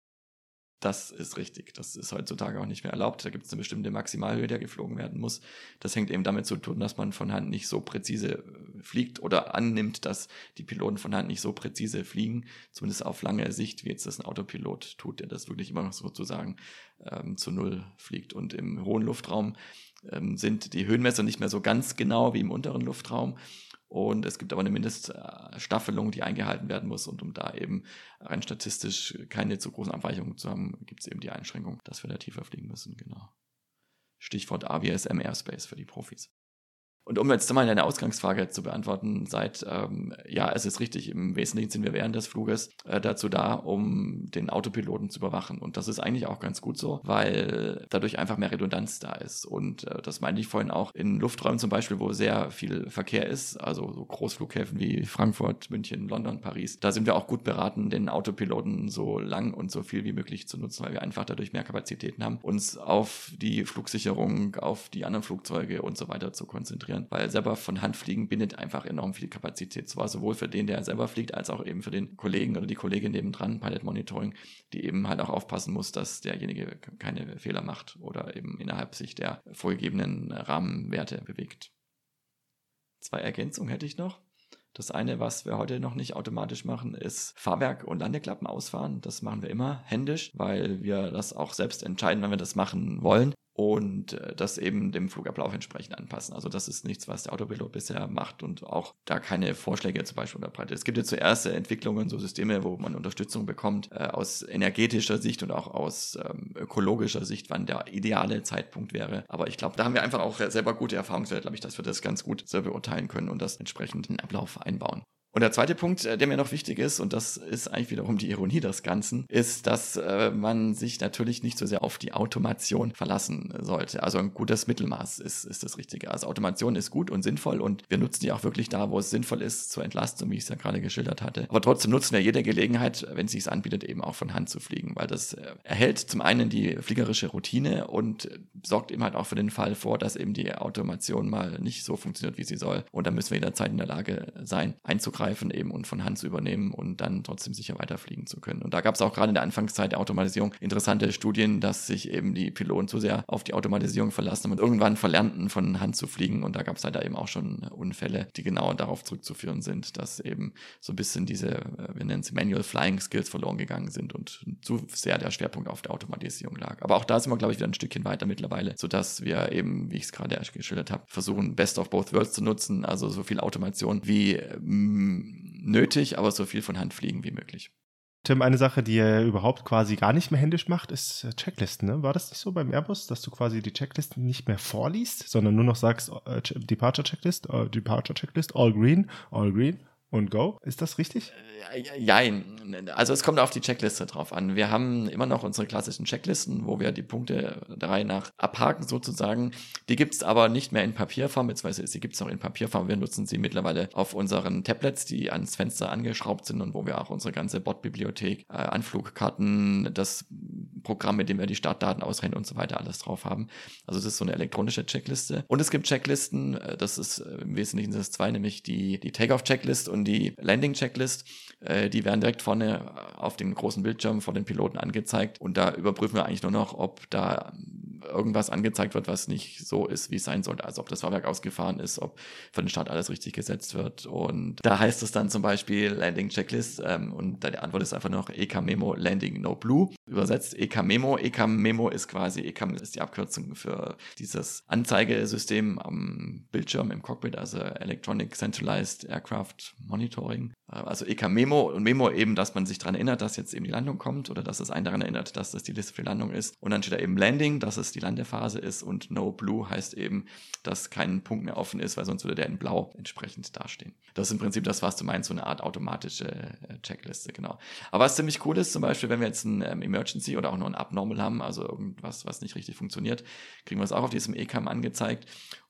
Das ist richtig. Das ist heutzutage auch nicht mehr erlaubt. Da gibt es eine bestimmte Maximalhöhe, der geflogen werden muss. Das hängt eben damit zu tun, dass man von Hand nicht so präzise äh, fliegt oder annimmt, dass die Piloten von Hand nicht so präzise fliegen, zumindest auf lange Sicht, wie jetzt das ein Autopilot tut, der das wirklich immer noch sozusagen ähm, zu Null fliegt. Und im hohen Luftraum ähm, sind die Höhenmesser nicht mehr so ganz genau wie im unteren Luftraum. Und es gibt aber eine Mindeststaffelung, die eingehalten werden muss. Und um da eben rein statistisch keine zu großen Abweichungen zu haben, gibt es eben die Einschränkung, dass wir da tiefer fliegen müssen. Genau. Stichwort AWSM Airspace für die Profis. Und um jetzt mal deine Ausgangsfrage zu beantworten, seit, ähm, ja, es ist richtig, im Wesentlichen sind wir während des Fluges äh, dazu da, um den Autopiloten zu überwachen. Und das ist eigentlich auch ganz gut so, weil dadurch einfach mehr Redundanz da ist. Und äh, das meinte ich vorhin auch in Lufträumen zum Beispiel, wo sehr viel Verkehr ist, also so Großflughäfen wie Frankfurt, München, London, Paris. Da sind wir auch gut beraten, den Autopiloten so lang und so viel wie möglich zu nutzen, weil wir einfach dadurch mehr Kapazitäten haben, uns auf die Flugsicherung, auf die anderen Flugzeuge und so weiter zu konzentrieren konzentrieren, weil selber von Hand fliegen bindet einfach enorm viel Kapazität. Zwar sowohl für den, der selber fliegt, als auch eben für den Kollegen oder die Kollegin nebendran, Pilot Monitoring, die eben halt auch aufpassen muss, dass derjenige keine Fehler macht oder eben innerhalb sich der vorgegebenen Rahmenwerte bewegt. Zwei Ergänzungen hätte ich noch. Das eine, was wir heute noch nicht automatisch machen, ist Fahrwerk und Landeklappen ausfahren. Das machen wir immer händisch, weil wir das auch selbst entscheiden, wenn wir das machen wollen und äh, das eben dem Flugablauf entsprechend anpassen. Also das ist nichts, was der Autopilot bisher macht und auch da keine Vorschläge zum Beispiel unterbreitet. Es gibt ja zuerst Entwicklungen, so Systeme, wo man Unterstützung bekommt äh, aus energetischer Sicht und auch aus ähm, ökologischer Sicht, wann der ideale Zeitpunkt wäre. Aber ich glaube, da haben wir einfach auch selber gute Erfahrungswerte, glaube ich, dass wir das ganz gut selber beurteilen können und das entsprechend in den Ablauf einbauen. Und der zweite Punkt, äh, der mir noch wichtig ist, und das ist eigentlich wiederum die Ironie des Ganzen, ist, dass äh, man sich natürlich nicht so sehr auf die Automation verlassen sollte. Also ein gutes Mittelmaß ist, ist das Richtige. Also Automation ist gut und sinnvoll und wir nutzen die auch wirklich da, wo es sinnvoll ist, zur Entlastung, wie ich es ja gerade geschildert hatte. Aber trotzdem nutzen wir jede Gelegenheit, wenn es sich anbietet, eben auch von Hand zu fliegen, weil das äh, erhält zum einen die fliegerische Routine und sorgt eben halt auch für den Fall vor, dass eben die Automation mal nicht so funktioniert, wie sie soll. Und da müssen wir jederzeit in der Lage sein, einzugreifen zurückgreifen eben und von Hand zu übernehmen und dann trotzdem sicher weiterfliegen zu können. Und da gab es auch gerade in der Anfangszeit der Automatisierung interessante Studien, dass sich eben die Piloten zu sehr auf die Automatisierung verlassen und irgendwann verlernten, von Hand zu fliegen. Und da gab es leider eben auch schon Unfälle, die genau darauf zurückzuführen sind, dass eben so ein bisschen diese, äh, wir nennen es Manual Flying Skills verloren gegangen sind und zu sehr der Schwerpunkt auf der Automatisierung lag. Aber auch da sind wir, glaube ich, wieder ein Stückchen weiter mittlerweile, sodass wir eben, wie ich es gerade geschildert habe, versuchen, Best of Both Worlds zu nutzen, also so viel Automation wie nötig, aber so viel von Hand fliegen wie möglich. Tim, eine Sache, die er überhaupt quasi gar nicht mehr händisch macht, ist äh, Checklisten. Ne? War das nicht so beim Airbus, dass du quasi die Checklisten nicht mehr vorliest, sondern nur noch sagst, äh, Departure Checklist, äh, Departure Checklist, all green, all green, und go. Ist das richtig? Äh, jein. Also es kommt auf die Checkliste drauf an. Wir haben immer noch unsere klassischen Checklisten, wo wir die Punkte der Reihe nach abhaken sozusagen. Die gibt es aber nicht mehr in Papierform, beziehungsweise sie gibt es auch in Papierform. Wir nutzen sie mittlerweile auf unseren Tablets, die ans Fenster angeschraubt sind und wo wir auch unsere ganze Bot-Bibliothek, äh, Anflugkarten, das Programm, mit dem wir die Startdaten ausrennen und so weiter alles drauf haben. Also es ist so eine elektronische Checkliste. Und es gibt Checklisten, äh, das ist äh, im Wesentlichen das zwei, nämlich die, die Take-off-Checklist und die Landing-Checklist. Äh, die werden direkt vorne auf dem großen Bildschirm vor den Piloten angezeigt und da überprüfen wir eigentlich nur noch, ob da irgendwas angezeigt wird, was nicht so ist, wie es sein sollte. Also ob das Fahrwerk ausgefahren ist, ob für den Start alles richtig gesetzt wird. Und da heißt es dann zum Beispiel Landing Checklist ähm, und die Antwort ist einfach noch EK Memo Landing No Blue. Übersetzt EK Memo. EK Memo ist quasi, EK ist die Abkürzung für dieses Anzeigesystem am Bildschirm im Cockpit, also Electronic Centralized Aircraft Monitoring. Äh, also EK Memo und Memo eben, dass man sich daran erinnert, dass jetzt eben die Landung kommt oder dass es einen daran erinnert, dass das die Liste für die Landung ist. Und dann steht da eben Landing, dass es die Landephase ist und No Blue heißt eben, dass kein Punkt mehr offen ist, weil sonst würde der in Blau entsprechend dastehen. Das ist im Prinzip das, was du meinst, so eine Art automatische äh, Checkliste, genau. Aber was ziemlich cool ist, zum Beispiel, wenn wir jetzt ein ähm, Emergency oder auch nur ein Abnormal haben, also irgendwas, was nicht richtig funktioniert, kriegen wir es auch auf diesem ECAM angezeigt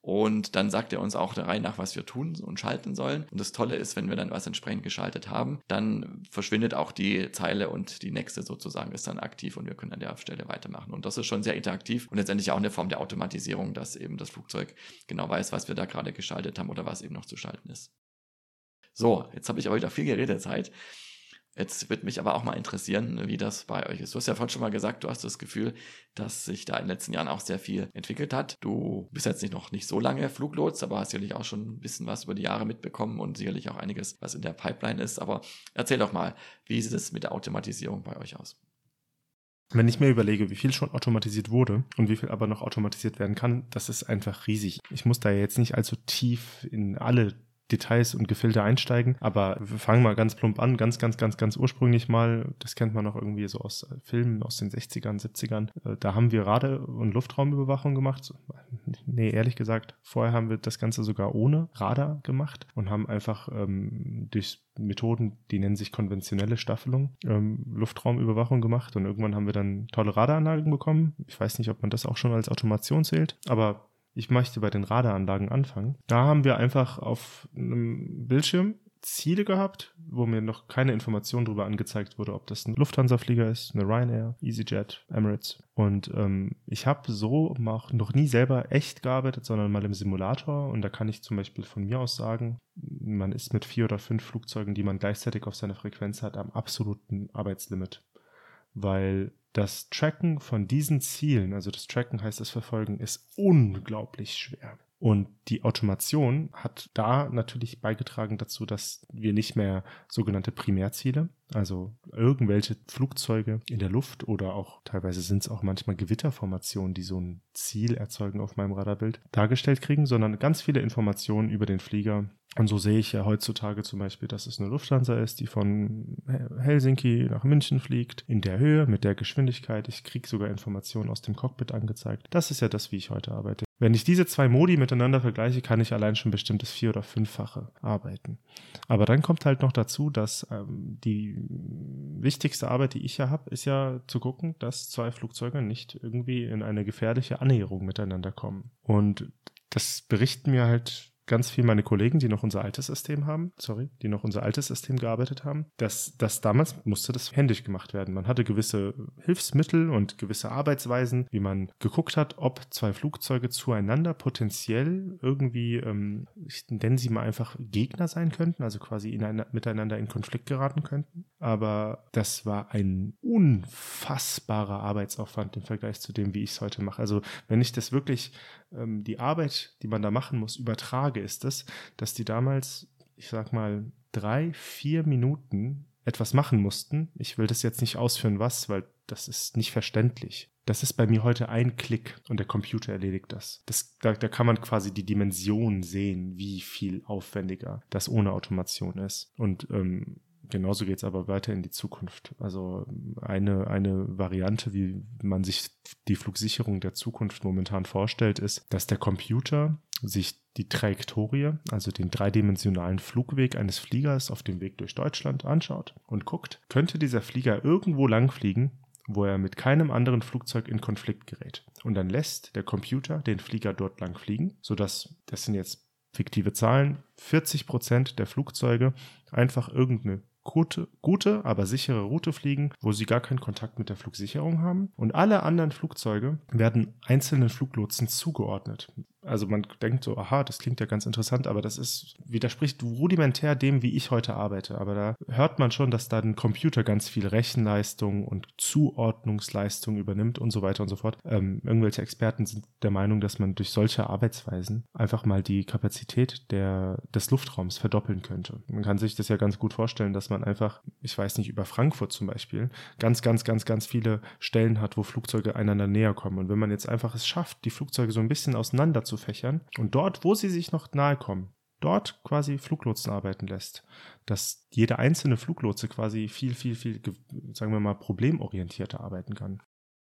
und dann sagt er uns auch der Reihe nach, was wir tun und schalten sollen. Und das Tolle ist, wenn wir dann was entsprechend geschaltet haben, dann verschwindet auch die Zeile und die nächste sozusagen ist dann aktiv und wir können an der Stelle weitermachen. Und das ist schon sehr interaktiv und letztendlich auch eine Form der Automatisierung, dass eben das Flugzeug genau weiß, was wir da gerade geschaltet haben oder was eben noch zu schalten ist. So, jetzt habe ich aber wieder viel Geredezeit. Jetzt wird mich aber auch mal interessieren, wie das bei euch ist. Du hast ja vorhin schon mal gesagt, du hast das Gefühl, dass sich da in den letzten Jahren auch sehr viel entwickelt hat. Du bist jetzt nicht noch nicht so lange Fluglots, aber hast sicherlich auch schon ein bisschen was über die Jahre mitbekommen und sicherlich auch einiges, was in der Pipeline ist. Aber erzähl doch mal, wie sieht es mit der Automatisierung bei euch aus? Wenn ich mir überlege, wie viel schon automatisiert wurde und wie viel aber noch automatisiert werden kann, das ist einfach riesig. Ich muss da jetzt nicht allzu tief in alle Details und Gefilde einsteigen. Aber wir fangen mal ganz plump an, ganz, ganz, ganz, ganz ursprünglich mal. Das kennt man noch irgendwie so aus Filmen aus den 60ern, 70ern. Äh, da haben wir Rade- und Luftraumüberwachung gemacht. Nee, ehrlich gesagt, vorher haben wir das Ganze sogar ohne Radar gemacht und haben einfach ähm, durch Methoden, die nennen sich konventionelle Staffelung, ähm, Luftraumüberwachung gemacht und irgendwann haben wir dann tolle Radaranlagen bekommen. Ich weiß nicht, ob man das auch schon als Automation zählt, aber ich möchte bei den Radaranlagen anfangen. Da haben wir einfach auf einem Bildschirm Ziele gehabt, wo mir noch keine Information darüber angezeigt wurde, ob das ein Lufthansa-Flieger ist, eine Ryanair, EasyJet, Emirates. Und ähm, ich habe so noch nie selber echt gearbeitet, sondern mal im Simulator. Und da kann ich zum Beispiel von mir aus sagen, man ist mit vier oder fünf Flugzeugen, die man gleichzeitig auf seiner Frequenz hat, am absoluten Arbeitslimit. Weil das Tracken von diesen Zielen, also das Tracken heißt das Verfolgen, ist unglaublich schwer. Und die Automation hat da natürlich beigetragen dazu, dass wir nicht mehr sogenannte Primärziele, also irgendwelche Flugzeuge in der Luft oder auch teilweise sind es auch manchmal Gewitterformationen, die so ein Ziel erzeugen auf meinem Radarbild, dargestellt kriegen, sondern ganz viele Informationen über den Flieger. Und so sehe ich ja heutzutage zum Beispiel, dass es eine Lufthansa ist, die von Helsinki nach München fliegt, in der Höhe, mit der Geschwindigkeit. Ich kriege sogar Informationen aus dem Cockpit angezeigt. Das ist ja das, wie ich heute arbeite. Wenn ich diese zwei Modi miteinander vergleiche, kann ich allein schon bestimmtes vier- oder fünffache arbeiten. Aber dann kommt halt noch dazu, dass ähm, die wichtigste Arbeit, die ich ja habe, ist ja zu gucken, dass zwei Flugzeuge nicht irgendwie in eine gefährliche Annäherung miteinander kommen. Und das berichten mir halt ganz viel meine Kollegen, die noch unser altes System haben, sorry, die noch unser altes System gearbeitet haben, dass das damals musste das händisch gemacht werden. Man hatte gewisse Hilfsmittel und gewisse Arbeitsweisen, wie man geguckt hat, ob zwei Flugzeuge zueinander potenziell irgendwie, ähm, ich nenne sie mal einfach Gegner sein könnten, also quasi in eine, miteinander in Konflikt geraten könnten. Aber das war ein unfassbarer Arbeitsaufwand im Vergleich zu dem, wie ich es heute mache. Also wenn ich das wirklich, ähm, die Arbeit, die man da machen muss, übertrage, ist es, dass die damals, ich sag mal, drei, vier Minuten etwas machen mussten. Ich will das jetzt nicht ausführen, was, weil das ist nicht verständlich. Das ist bei mir heute ein Klick und der Computer erledigt das. das da, da kann man quasi die Dimension sehen, wie viel aufwendiger das ohne Automation ist. Und ähm, Genauso geht es aber weiter in die Zukunft. Also eine, eine Variante, wie man sich die Flugsicherung der Zukunft momentan vorstellt, ist, dass der Computer sich die Trajektorie, also den dreidimensionalen Flugweg eines Fliegers auf dem Weg durch Deutschland anschaut und guckt, könnte dieser Flieger irgendwo lang fliegen, wo er mit keinem anderen Flugzeug in Konflikt gerät. Und dann lässt der Computer den Flieger dort lang fliegen, sodass, das sind jetzt fiktive Zahlen, 40 Prozent der Flugzeuge einfach irgendeine gute, gute, aber sichere Route fliegen, wo sie gar keinen Kontakt mit der Flugsicherung haben. Und alle anderen Flugzeuge werden einzelnen Fluglotsen zugeordnet. Also man denkt so, aha, das klingt ja ganz interessant, aber das ist, widerspricht rudimentär dem, wie ich heute arbeite. Aber da hört man schon, dass da ein Computer ganz viel Rechenleistung und Zuordnungsleistung übernimmt und so weiter und so fort. Ähm, irgendwelche Experten sind der Meinung, dass man durch solche Arbeitsweisen einfach mal die Kapazität der, des Luftraums verdoppeln könnte. Man kann sich das ja ganz gut vorstellen, dass man einfach, ich weiß nicht, über Frankfurt zum Beispiel, ganz, ganz, ganz, ganz viele Stellen hat, wo Flugzeuge einander näher kommen. Und wenn man jetzt einfach es schafft, die Flugzeuge so ein bisschen auseinander zu fächern und dort, wo sie sich noch nahe kommen, dort quasi Fluglotsen arbeiten lässt, dass jeder einzelne Fluglotse quasi viel, viel, viel, sagen wir mal, problemorientierter arbeiten kann.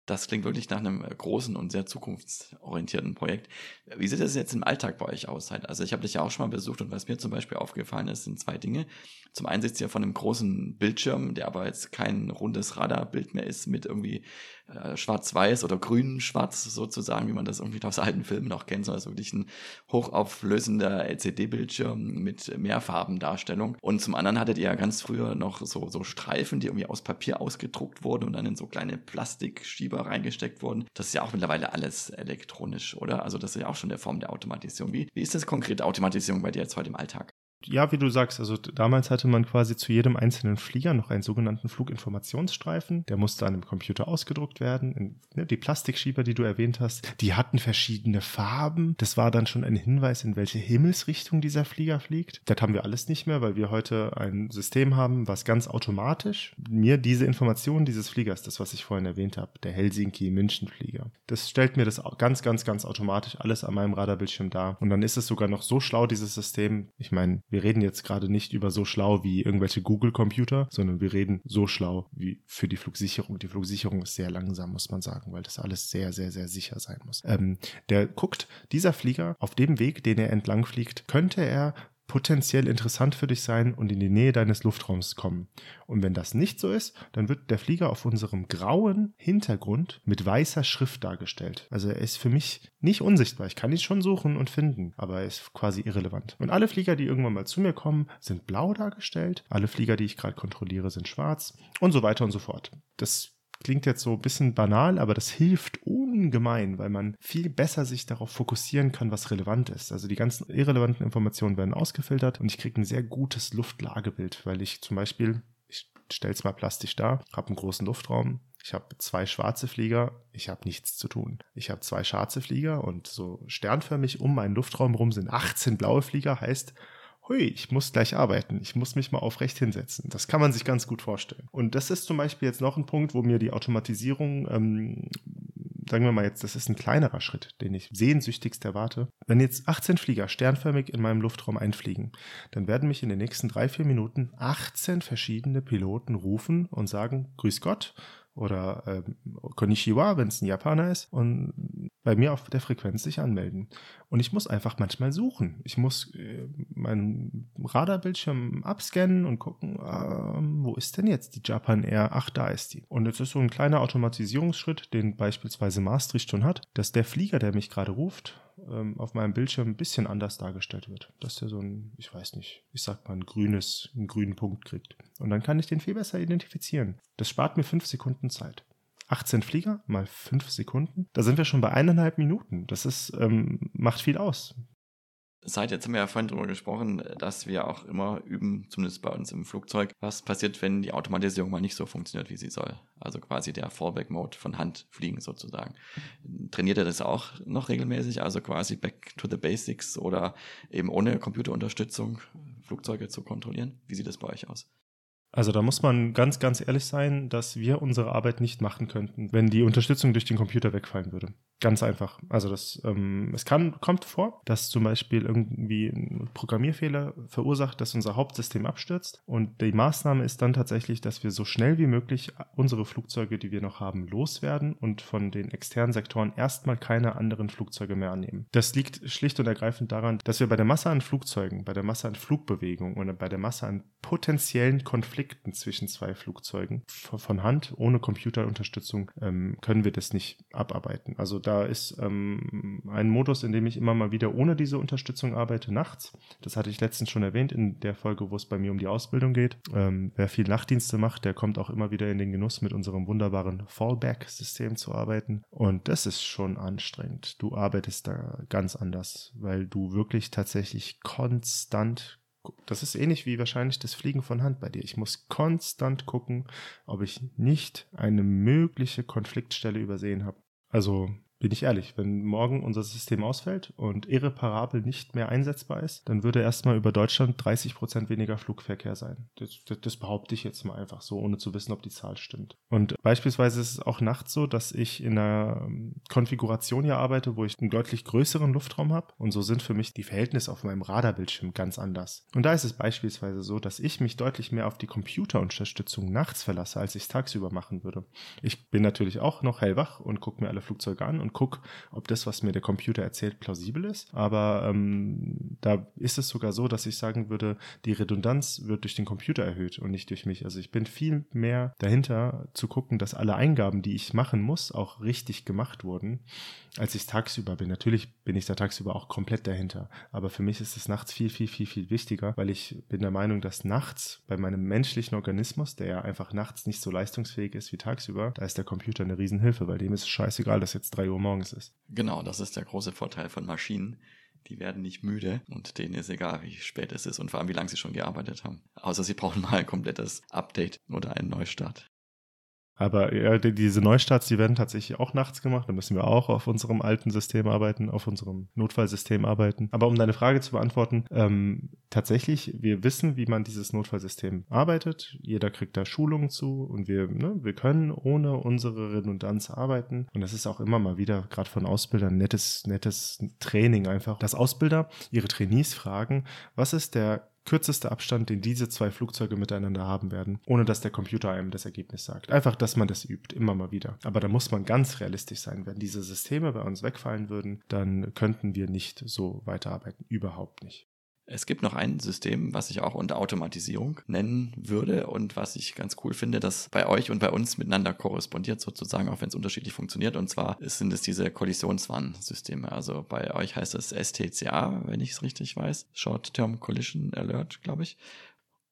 Das klingt wirklich nach einem großen und sehr zukunftsorientierten Projekt. Wie sieht das jetzt im Alltag bei euch aus? Also ich habe dich ja auch schon mal besucht und was mir zum Beispiel aufgefallen ist, sind zwei Dinge. Zum einen sitzt ihr von einem großen Bildschirm, der aber jetzt kein rundes Radarbild mehr ist mit irgendwie äh, schwarz-weiß oder grün-schwarz sozusagen, wie man das irgendwie aus alten Filmen noch kennt, sondern es ist wirklich ein hochauflösender LCD-Bildschirm mit Mehrfarbendarstellung. Und zum anderen hattet ihr ja ganz früher noch so, so Streifen, die irgendwie aus Papier ausgedruckt wurden und dann in so kleine Plastikschieber reingesteckt wurden. Das ist ja auch mittlerweile alles elektronisch, oder? Also das ist ja auch schon der Form der Automatisierung. Wie, wie ist das konkrete Automatisierung bei dir jetzt heute im Alltag? Ja, wie du sagst, also damals hatte man quasi zu jedem einzelnen Flieger noch einen sogenannten Fluginformationsstreifen. Der musste an einem Computer ausgedruckt werden. Ne, die Plastikschieber, die du erwähnt hast, die hatten verschiedene Farben. Das war dann schon ein Hinweis, in welche Himmelsrichtung dieser Flieger fliegt. Das haben wir alles nicht mehr, weil wir heute ein System haben, was ganz automatisch mir diese Informationen dieses Fliegers, das was ich vorhin erwähnt habe, der Helsinki-München-Flieger, das stellt mir das ganz, ganz, ganz automatisch alles an meinem Radarbildschirm dar. Und dann ist es sogar noch so schlau, dieses System. Ich meine, wir reden jetzt gerade nicht über so schlau wie irgendwelche Google-Computer, sondern wir reden so schlau wie für die Flugsicherung. Die Flugsicherung ist sehr langsam, muss man sagen, weil das alles sehr, sehr, sehr sicher sein muss. Ähm, der guckt, dieser Flieger auf dem Weg, den er entlang fliegt, könnte er potenziell interessant für dich sein und in die Nähe deines Luftraums kommen. Und wenn das nicht so ist, dann wird der Flieger auf unserem grauen Hintergrund mit weißer Schrift dargestellt. Also er ist für mich nicht unsichtbar. Ich kann ihn schon suchen und finden, aber er ist quasi irrelevant. Und alle Flieger, die irgendwann mal zu mir kommen, sind blau dargestellt. Alle Flieger, die ich gerade kontrolliere, sind schwarz und so weiter und so fort. Das klingt jetzt so ein bisschen banal, aber das hilft ungemein, weil man viel besser sich darauf fokussieren kann, was relevant ist. Also die ganzen irrelevanten Informationen werden ausgefiltert und ich kriege ein sehr gutes Luftlagebild, weil ich zum Beispiel, ich stelle es mal plastisch dar, habe einen großen Luftraum, ich habe zwei schwarze Flieger, ich habe nichts zu tun. Ich habe zwei schwarze Flieger und so sternförmig um meinen Luftraum rum sind 18 blaue Flieger, heißt, hui, ich muss gleich arbeiten, ich muss mich mal aufrecht hinsetzen. Das kann man sich ganz gut vorstellen. Und das ist zum Beispiel jetzt noch ein Punkt, wo mir die Automatisierung, ähm, sagen wir mal jetzt, das ist ein kleinerer Schritt, den ich sehnsüchtigst erwarte. Wenn jetzt 18 Flieger sternförmig in meinem Luftraum einfliegen, dann werden mich in den nächsten drei, vier Minuten 18 verschiedene Piloten rufen und sagen, Grüß Gott, oder ähm, Konnichiwa, wenn es ein Japaner ist, und bei mir auf der Frequenz sich anmelden. Und ich muss einfach manchmal suchen. Ich muss äh, meinen Radarbildschirm abscannen und gucken, ähm, wo ist denn jetzt die Japan Air? Ach, da ist die. Und jetzt ist so ein kleiner Automatisierungsschritt, den beispielsweise Maastricht schon hat, dass der Flieger, der mich gerade ruft, ähm, auf meinem Bildschirm ein bisschen anders dargestellt wird. Dass der so ein, ich weiß nicht, ich sag mal, ein grünes, einen grünen Punkt kriegt. Und dann kann ich den viel besser identifizieren. Das spart mir fünf Sekunden Zeit. 18 Flieger mal fünf Sekunden. Da sind wir schon bei eineinhalb Minuten. Das ist, ähm, macht viel aus seit jetzt haben wir ja vorhin darüber gesprochen, dass wir auch immer üben, zumindest bei uns im Flugzeug, was passiert, wenn die Automatisierung mal nicht so funktioniert, wie sie soll. Also quasi der Fallback-Mode von Hand fliegen sozusagen. Trainiert ihr das auch noch regelmäßig, also quasi back to the basics oder eben ohne Computerunterstützung Flugzeuge zu kontrollieren? Wie sieht das bei euch aus? Also da muss man ganz, ganz ehrlich sein, dass wir unsere Arbeit nicht machen könnten, wenn die Unterstützung durch den Computer wegfallen würde. Ganz einfach. Also das, ähm, es kann, kommt vor, dass zum Beispiel irgendwie ein Programmierfehler verursacht, dass unser Hauptsystem abstürzt. Und die Maßnahme ist dann tatsächlich, dass wir so schnell wie möglich unsere Flugzeuge, die wir noch haben, loswerden und von den externen Sektoren erstmal keine anderen Flugzeuge mehr annehmen. Das liegt schlicht und ergreifend daran, dass wir bei der Masse an Flugzeugen, bei der Masse an Flugbewegungen oder bei der Masse an potenziellen Konflikten Konflikten zwischen zwei Flugzeugen von Hand, ohne Computerunterstützung, ähm, können wir das nicht abarbeiten. Also da ist ähm, ein Modus, in dem ich immer mal wieder ohne diese Unterstützung arbeite, nachts. Das hatte ich letztens schon erwähnt in der Folge, wo es bei mir um die Ausbildung geht. Ähm, wer viel Nachtdienste macht, der kommt auch immer wieder in den Genuss, mit unserem wunderbaren Fallback-System zu arbeiten. Und das ist schon anstrengend. Du arbeitest da ganz anders, weil du wirklich tatsächlich konstant das ist ähnlich wie wahrscheinlich das Fliegen von Hand bei dir. Ich muss konstant gucken, ob ich nicht eine mögliche Konfliktstelle übersehen habe. Also bin ich ehrlich, wenn morgen unser System ausfällt und irreparabel nicht mehr einsetzbar ist, dann würde erstmal über Deutschland 30 Prozent weniger Flugverkehr sein. Das, das, das, behaupte ich jetzt mal einfach so, ohne zu wissen, ob die Zahl stimmt. Und beispielsweise ist es auch nachts so, dass ich in einer ähm, Konfiguration hier arbeite, wo ich einen deutlich größeren Luftraum habe. Und so sind für mich die Verhältnisse auf meinem Radarbildschirm ganz anders. Und da ist es beispielsweise so, dass ich mich deutlich mehr auf die Computerunterstützung nachts verlasse, als ich es tagsüber machen würde. Ich bin natürlich auch noch hellwach und gucke mir alle Flugzeuge an und gucke, ob das, was mir der Computer erzählt, plausibel ist. Aber ähm, da ist es sogar so, dass ich sagen würde, die Redundanz wird durch den Computer erhöht und nicht durch mich. Also ich bin viel mehr dahinter zu gucken, dass alle Eingaben, die ich machen muss, auch richtig gemacht wurden, als ich tagsüber bin. Natürlich bin ich da tagsüber auch komplett dahinter. Aber für mich ist es nachts viel, viel, viel, viel wichtiger, weil ich bin der Meinung, dass nachts bei meinem menschlichen Organismus, der ja einfach nachts nicht so leistungsfähig ist wie tagsüber, da ist der Computer eine Riesenhilfe, weil dem ist es scheißegal, dass jetzt drei Uhr morgens ist. Genau, das ist der große Vorteil von Maschinen. Die werden nicht müde und denen ist egal, wie spät es ist und vor allem, wie lange sie schon gearbeitet haben. Außer sie brauchen mal ein komplettes Update oder einen Neustart. Aber ja, diese Neustarts, die werden tatsächlich auch nachts gemacht. Da müssen wir auch auf unserem alten System arbeiten, auf unserem Notfallsystem arbeiten. Aber um deine Frage zu beantworten, ähm, tatsächlich, wir wissen, wie man dieses Notfallsystem arbeitet. Jeder kriegt da Schulungen zu und wir, ne, wir können ohne unsere Redundanz arbeiten. Und das ist auch immer mal wieder, gerade von Ausbildern, nettes, nettes Training einfach, dass Ausbilder ihre Trainees fragen, was ist der kürzeste Abstand, den diese zwei Flugzeuge miteinander haben werden, ohne dass der Computer einem das Ergebnis sagt. Einfach, dass man das übt, immer mal wieder. Aber da muss man ganz realistisch sein. Wenn diese Systeme bei uns wegfallen würden, dann könnten wir nicht so weiterarbeiten. Überhaupt nicht. Es gibt noch ein System, was ich auch unter Automatisierung nennen würde und was ich ganz cool finde, dass bei euch und bei uns miteinander korrespondiert sozusagen, auch wenn es unterschiedlich funktioniert. Und zwar sind es diese Kollisionswarnsysteme. Also bei euch heißt es STCA, wenn ich es richtig weiß. Short-Term Collision Alert, glaube ich.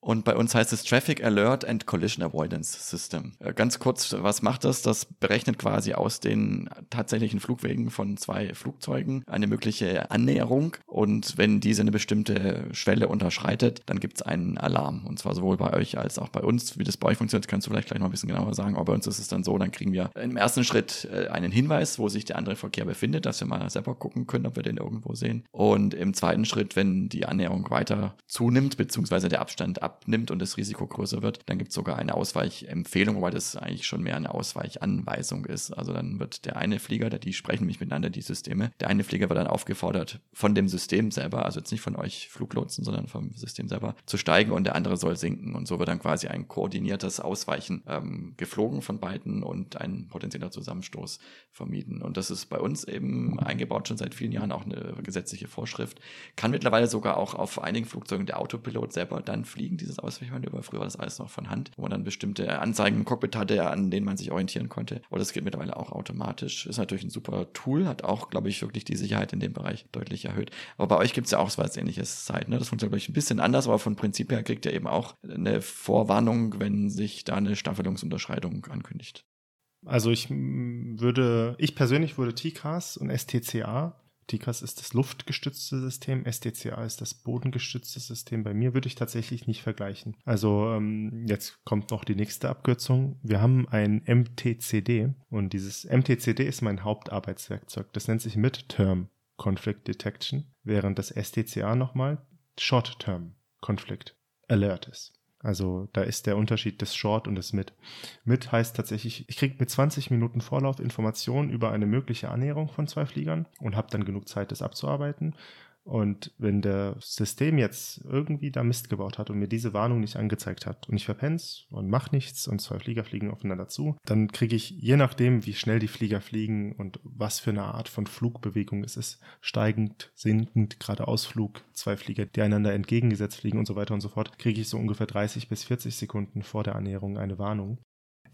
Und bei uns heißt es Traffic Alert and Collision Avoidance System. Äh, ganz kurz, was macht das? Das berechnet quasi aus den tatsächlichen Flugwegen von zwei Flugzeugen eine mögliche Annäherung. Und wenn diese eine bestimmte Schwelle unterschreitet, dann gibt es einen Alarm. Und zwar sowohl bei euch als auch bei uns. Wie das bei euch funktioniert, kannst du vielleicht gleich noch ein bisschen genauer sagen. Aber bei uns ist es dann so, dann kriegen wir im ersten Schritt äh, einen Hinweis, wo sich der andere Verkehr befindet, dass wir mal selber gucken können, ob wir den irgendwo sehen. Und im zweiten Schritt, wenn die Annäherung weiter zunimmt, beziehungsweise der Abstand ab abnimmt und das Risiko größer wird, dann gibt es sogar eine Ausweichempfehlung, wobei das eigentlich schon mehr eine Ausweichanweisung ist. Also dann wird der eine Flieger, die sprechen nämlich miteinander, die Systeme, der eine Flieger wird dann aufgefordert, von dem System selber, also jetzt nicht von euch Fluglotsen, sondern vom System selber, zu steigen und der andere soll sinken. Und so wird dann quasi ein koordiniertes Ausweichen ähm, geflogen von beiden und ein potenzieller Zusammenstoß vermieden. Und das ist bei uns eben eingebaut schon seit vielen Jahren auch eine gesetzliche Vorschrift. Kann mittlerweile sogar auch auf einigen Flugzeugen der Autopilot selber dann fliegen, dieses Ausweichmanöver. Früher war das alles noch von Hand, wo man dann bestimmte Anzeigen im Cockpit hatte, an denen man sich orientieren konnte. Aber das geht mittlerweile auch automatisch. Ist natürlich ein super Tool, hat auch, glaube ich, wirklich die Sicherheit in dem Bereich deutlich erhöht. Aber bei euch gibt es ja auch so was ähnliches Zeit. Ne? Das funktioniert, glaube ich, ein bisschen anders, aber von Prinzip her kriegt ihr eben auch eine Vorwarnung, wenn sich da eine Staffelungsunterschreitung ankündigt. Also ich würde, ich persönlich würde TCAS und STCA TICAS ist das luftgestützte System, SDCA ist das bodengestützte System. Bei mir würde ich tatsächlich nicht vergleichen. Also ähm, jetzt kommt noch die nächste Abkürzung. Wir haben ein MTCD und dieses MTCD ist mein Hauptarbeitswerkzeug. Das nennt sich Mid-Term Conflict Detection, während das SDCA nochmal Short-Term Conflict Alert ist. Also da ist der Unterschied des Short und des Mid. Mid heißt tatsächlich, ich kriege mit 20 Minuten Vorlauf Informationen über eine mögliche Annäherung von zwei Fliegern und habe dann genug Zeit, das abzuarbeiten. Und wenn der System jetzt irgendwie da Mist gebaut hat und mir diese Warnung nicht angezeigt hat und ich verpenn's und mach nichts und zwei Flieger fliegen aufeinander zu, dann kriege ich, je nachdem, wie schnell die Flieger fliegen und was für eine Art von Flugbewegung es ist, steigend, sinkend, geradeausflug, zwei Flieger, die einander entgegengesetzt fliegen und so weiter und so fort, kriege ich so ungefähr 30 bis 40 Sekunden vor der Annäherung eine Warnung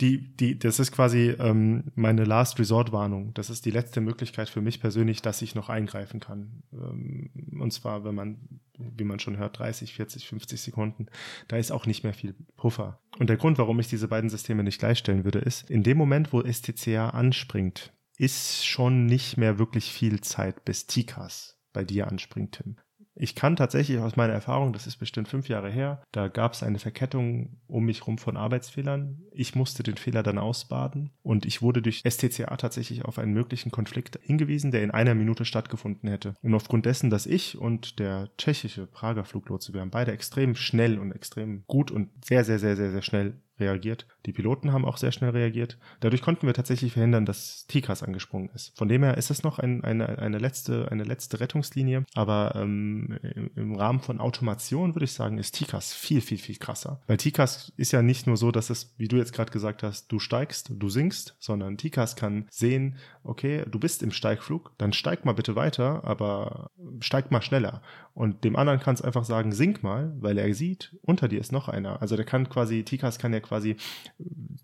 die, die, das ist quasi ähm, meine Last Resort Warnung. Das ist die letzte Möglichkeit für mich persönlich, dass ich noch eingreifen kann. Ähm, und zwar, wenn man, wie man schon hört, 30, 40, 50 Sekunden. Da ist auch nicht mehr viel Puffer. Und der Grund, warum ich diese beiden Systeme nicht gleichstellen würde, ist, in dem Moment, wo STCA anspringt, ist schon nicht mehr wirklich viel Zeit, bis TICAS bei dir anspringt, Tim. Ich kann tatsächlich aus meiner Erfahrung, das ist bestimmt fünf Jahre her, da gab es eine Verkettung um mich rum von Arbeitsfehlern. Ich musste den Fehler dann ausbaden und ich wurde durch STCA tatsächlich auf einen möglichen Konflikt hingewiesen, der in einer Minute stattgefunden hätte. Und aufgrund dessen, dass ich und der tschechische Prager Fluglotse, wir haben beide extrem schnell und extrem gut und sehr, sehr, sehr, sehr, sehr schnell reagiert. Die Piloten haben auch sehr schnell reagiert. Dadurch konnten wir tatsächlich verhindern, dass TICAS angesprungen ist. Von dem her ist es noch ein, eine, eine, letzte, eine letzte Rettungslinie. Aber ähm, im Rahmen von Automation würde ich sagen, ist TICAS viel, viel, viel krasser. Weil TICAS ist ja nicht nur so, dass es, wie du jetzt gerade gesagt hast, du steigst, du sinkst, sondern TICAS kann sehen, okay, du bist im Steigflug, dann steig mal bitte weiter, aber steig mal schneller. Und dem anderen kann es einfach sagen, sink mal, weil er sieht, unter dir ist noch einer. Also der kann quasi, TICAS kann ja quasi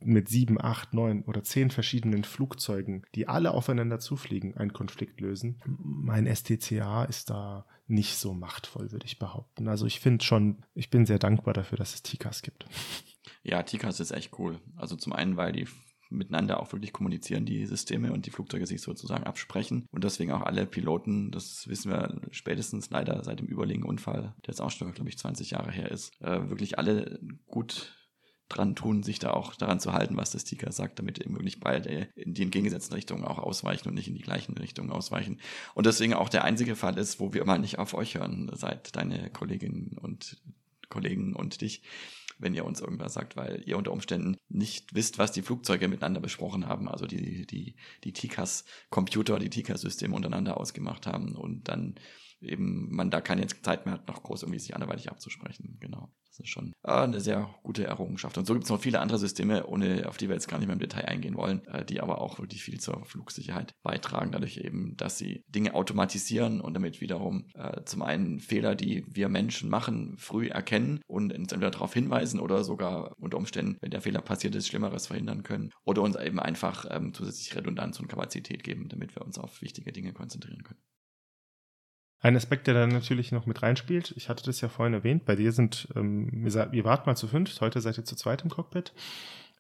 mit sieben, acht, neun oder zehn verschiedenen Flugzeugen, die alle aufeinander zufliegen, einen Konflikt lösen. Mein STCA ist da nicht so machtvoll, würde ich behaupten. Also ich finde schon, ich bin sehr dankbar dafür, dass es TICAS gibt. Ja, TICAS ist echt cool. Also zum einen, weil die miteinander auch wirklich kommunizieren, die Systeme und die Flugzeuge sich sozusagen absprechen. Und deswegen auch alle Piloten, das wissen wir spätestens leider seit dem Überlegen-Unfall, der jetzt auch schon, glaube ich, 20 Jahre her ist, äh, wirklich alle gut dran tun, sich da auch daran zu halten, was das Ticker sagt, damit eben wirklich beide in die entgegengesetzten Richtungen auch ausweichen und nicht in die gleichen Richtungen ausweichen. Und deswegen auch der einzige Fall ist, wo wir mal nicht auf euch hören, seit deine Kolleginnen und Kollegen und dich, wenn ihr uns irgendwas sagt, weil ihr unter Umständen nicht wisst, was die Flugzeuge miteinander besprochen haben, also die, die, die TICAS-Computer, die TICAS-Systeme untereinander ausgemacht haben und dann eben man da keine Zeit mehr hat, noch groß irgendwie sich anderweitig abzusprechen. Genau. Das ist schon äh, eine sehr gute Errungenschaft. Und so gibt es noch viele andere Systeme, ohne auf die wir jetzt gar nicht mehr im Detail eingehen wollen, äh, die aber auch wirklich viel zur Flugsicherheit beitragen, dadurch eben, dass sie Dinge automatisieren und damit wiederum äh, zum einen Fehler, die wir Menschen machen, früh erkennen und uns entweder darauf hinweisen oder sogar unter Umständen, wenn der Fehler passiert ist, Schlimmeres verhindern können oder uns eben einfach ähm, zusätzlich Redundanz und Kapazität geben, damit wir uns auf wichtige Dinge konzentrieren können. Ein Aspekt, der da natürlich noch mit reinspielt, ich hatte das ja vorhin erwähnt, bei dir sind, ähm, ihr wart mal zu fünf, heute seid ihr zu zweit im Cockpit.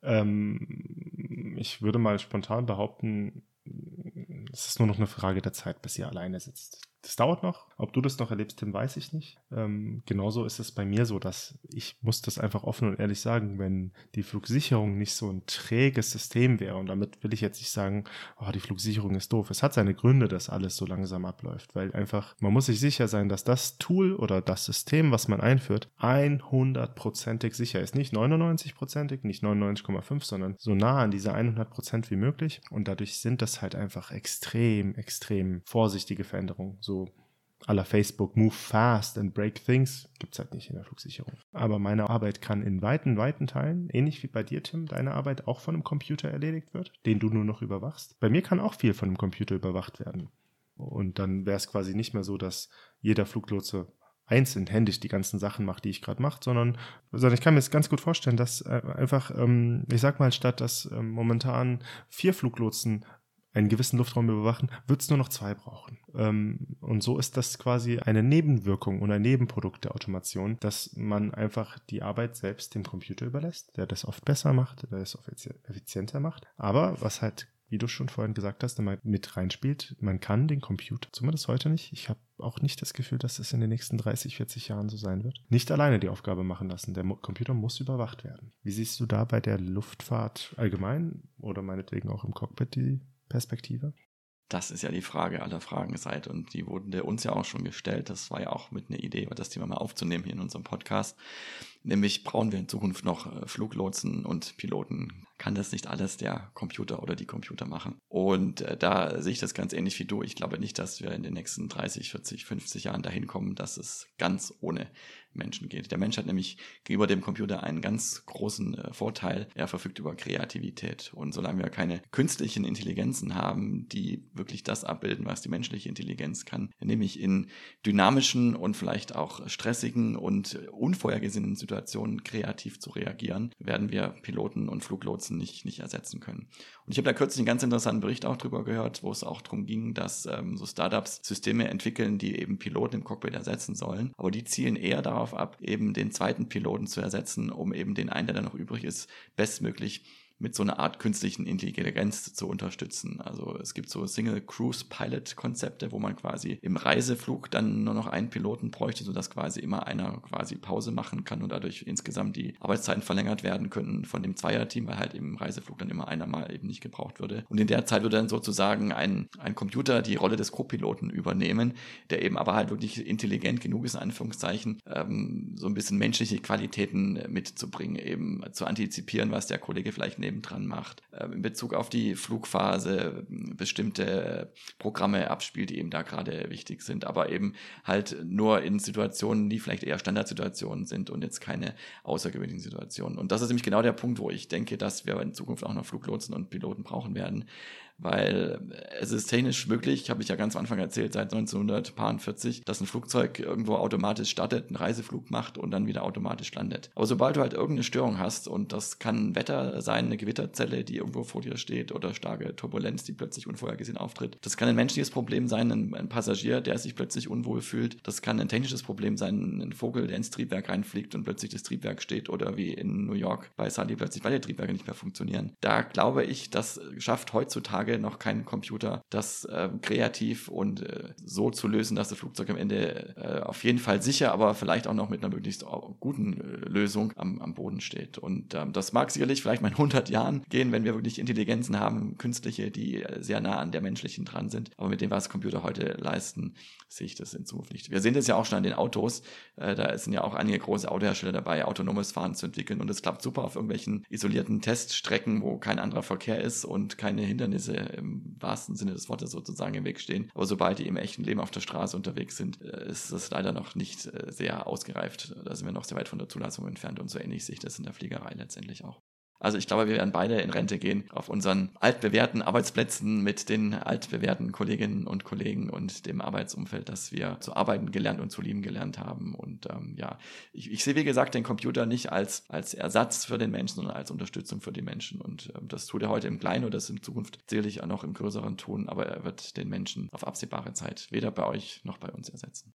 Ähm, ich würde mal spontan behaupten, es ist nur noch eine Frage der Zeit, bis ihr alleine sitzt. Das dauert noch. Ob du das noch erlebst, Tim, weiß ich nicht. Ähm, genauso ist es bei mir so, dass ich muss das einfach offen und ehrlich sagen, wenn die Flugsicherung nicht so ein träges System wäre, und damit will ich jetzt nicht sagen, oh, die Flugsicherung ist doof. Es hat seine Gründe, dass alles so langsam abläuft, weil einfach, man muss sich sicher sein, dass das Tool oder das System, was man einführt, 100%ig sicher ist. Nicht 99%ig, nicht 99,5, sondern so nah an diese 100% wie möglich. Und dadurch sind das halt einfach extrem, extrem vorsichtige Veränderungen so aller Facebook Move Fast and Break Things gibt es halt nicht in der Flugsicherung. Aber meine Arbeit kann in weiten, weiten Teilen, ähnlich wie bei dir, Tim, deine Arbeit auch von einem Computer erledigt wird, den du nur noch überwachst. Bei mir kann auch viel von einem Computer überwacht werden. Und dann wäre es quasi nicht mehr so, dass jeder Fluglotse einzeln händisch die ganzen Sachen macht, die ich gerade mache, sondern, sondern ich kann mir jetzt ganz gut vorstellen, dass äh, einfach, ähm, ich sag mal, statt dass ähm, momentan vier Fluglotsen einen gewissen Luftraum überwachen, wird es nur noch zwei brauchen. Ähm, und so ist das quasi eine Nebenwirkung und ein Nebenprodukt der Automation, dass man einfach die Arbeit selbst dem Computer überlässt, der das oft besser macht, der das effizienter macht. Aber was halt wie du schon vorhin gesagt hast, immer mit reinspielt. Man kann den Computer, zumindest heute nicht, ich habe auch nicht das Gefühl, dass es in den nächsten 30, 40 Jahren so sein wird, nicht alleine die Aufgabe machen lassen. Der Computer muss überwacht werden. Wie siehst du da bei der Luftfahrt allgemein oder meinetwegen auch im Cockpit die Perspektive? Das ist ja die Frage aller Fragen seit und die wurden uns ja auch schon gestellt. Das war ja auch mit einer Idee, das Thema mal aufzunehmen hier in unserem Podcast. Nämlich brauchen wir in Zukunft noch äh, Fluglotsen und Piloten. Kann das nicht alles der Computer oder die Computer machen? Und äh, da sehe ich das ganz ähnlich wie du. Ich glaube nicht, dass wir in den nächsten 30, 40, 50 Jahren dahin kommen, dass es ganz ohne Menschen geht. Der Mensch hat nämlich gegenüber dem Computer einen ganz großen äh, Vorteil. Er verfügt über Kreativität. Und solange wir keine künstlichen Intelligenzen haben, die wirklich das abbilden, was die menschliche Intelligenz kann, nämlich in dynamischen und vielleicht auch stressigen und unvorhergesehenen Situationen kreativ zu reagieren, werden wir Piloten und Fluglotsen nicht, nicht ersetzen können. Und ich habe da kürzlich einen ganz interessanten Bericht auch drüber gehört, wo es auch darum ging, dass ähm, so Startups Systeme entwickeln, die eben Piloten im Cockpit ersetzen sollen. Aber die zielen eher darauf ab, eben den zweiten Piloten zu ersetzen, um eben den einen, der da noch übrig ist, bestmöglich mit so einer Art künstlichen Intelligenz zu unterstützen. Also es gibt so Single Cruise Pilot Konzepte, wo man quasi im Reiseflug dann nur noch einen Piloten bräuchte, sodass quasi immer einer quasi Pause machen kann und dadurch insgesamt die Arbeitszeiten verlängert werden können von dem Zweierteam, weil halt im Reiseflug dann immer einer mal eben nicht gebraucht würde. Und in der Zeit würde dann sozusagen ein, ein Computer die Rolle des Co-Piloten übernehmen, der eben aber halt wirklich intelligent genug ist, in Anführungszeichen, ähm, so ein bisschen menschliche Qualitäten mitzubringen, eben zu antizipieren, was der Kollege vielleicht nebendran macht, äh, in Bezug auf die Flugphase bestimmte Programme abspielt, die eben da gerade wichtig sind, aber eben halt nur in Situationen, die vielleicht eher Standardsituationen sind und jetzt keine außergewöhnlichen Situationen. Und das ist nämlich genau der Punkt, wo ich denke, dass wir in Zukunft auch noch Fluglotsen und Piloten brauchen werden, weil es ist technisch möglich, habe ich ja ganz am Anfang erzählt, seit 1940, dass ein Flugzeug irgendwo automatisch startet, einen Reiseflug macht und dann wieder automatisch landet. Aber sobald du halt irgendeine Störung hast, und das kann Wetter sein, eine Gewitterzelle, die irgendwo vor dir steht oder starke Turbulenz, die plötzlich unvorhergesehen auftritt. Das kann ein menschliches Problem sein, ein, ein Passagier, der sich plötzlich unwohl fühlt. Das kann ein technisches Problem sein, ein Vogel, der ins Triebwerk reinfliegt und plötzlich das Triebwerk steht oder wie in New York bei Sully plötzlich beide Triebwerke nicht mehr funktionieren. Da glaube ich, das schafft heutzutage heutzutage noch kein Computer, das äh, kreativ und äh, so zu lösen, dass das Flugzeug am Ende äh, auf jeden Fall sicher, aber vielleicht auch noch mit einer möglichst guten äh, Lösung am, am Boden steht. Und ähm, das mag sicherlich vielleicht mal in 100 Jahren gehen, wenn wir wirklich Intelligenzen haben, künstliche, die äh, sehr nah an der menschlichen dran sind. Aber mit dem, was Computer heute leisten, sehe ich das in Zukunft nicht. Wir sehen das ja auch schon an den Autos. Äh, da sind ja auch einige große Autohersteller dabei, autonomes Fahren zu entwickeln. Und es klappt super auf irgendwelchen isolierten Teststrecken, wo kein anderer Verkehr ist und keine Hindernisse im wahrsten Sinne des Wortes sozusagen im Weg stehen. Aber sobald die im echten Leben auf der Straße unterwegs sind, äh, ist das leider noch nicht äh, sehr ausgereift. Da sind wir noch sehr weit von der Zulassung entfernt und so ähnlich sehe ich das in der Fliegerei letztendlich auch. Also ich glaube, wir werden beide in Rente gehen auf unseren altbewährten Arbeitsplätzen mit den altbewährten Kolleginnen und Kollegen und dem Arbeitsumfeld, das wir zu arbeiten gelernt und zu lieben gelernt haben. Und ähm, ja, ich, ich sehe, wie gesagt, den Computer nicht als, als Ersatz für den Menschen, sondern als Unterstützung für die Menschen. Und ähm, das tut er heute im Kleinen oder das in Zukunft sicherlich auch noch im Größeren tun, aber er wird den Menschen auf absehbare Zeit weder bei euch noch bei uns ersetzen.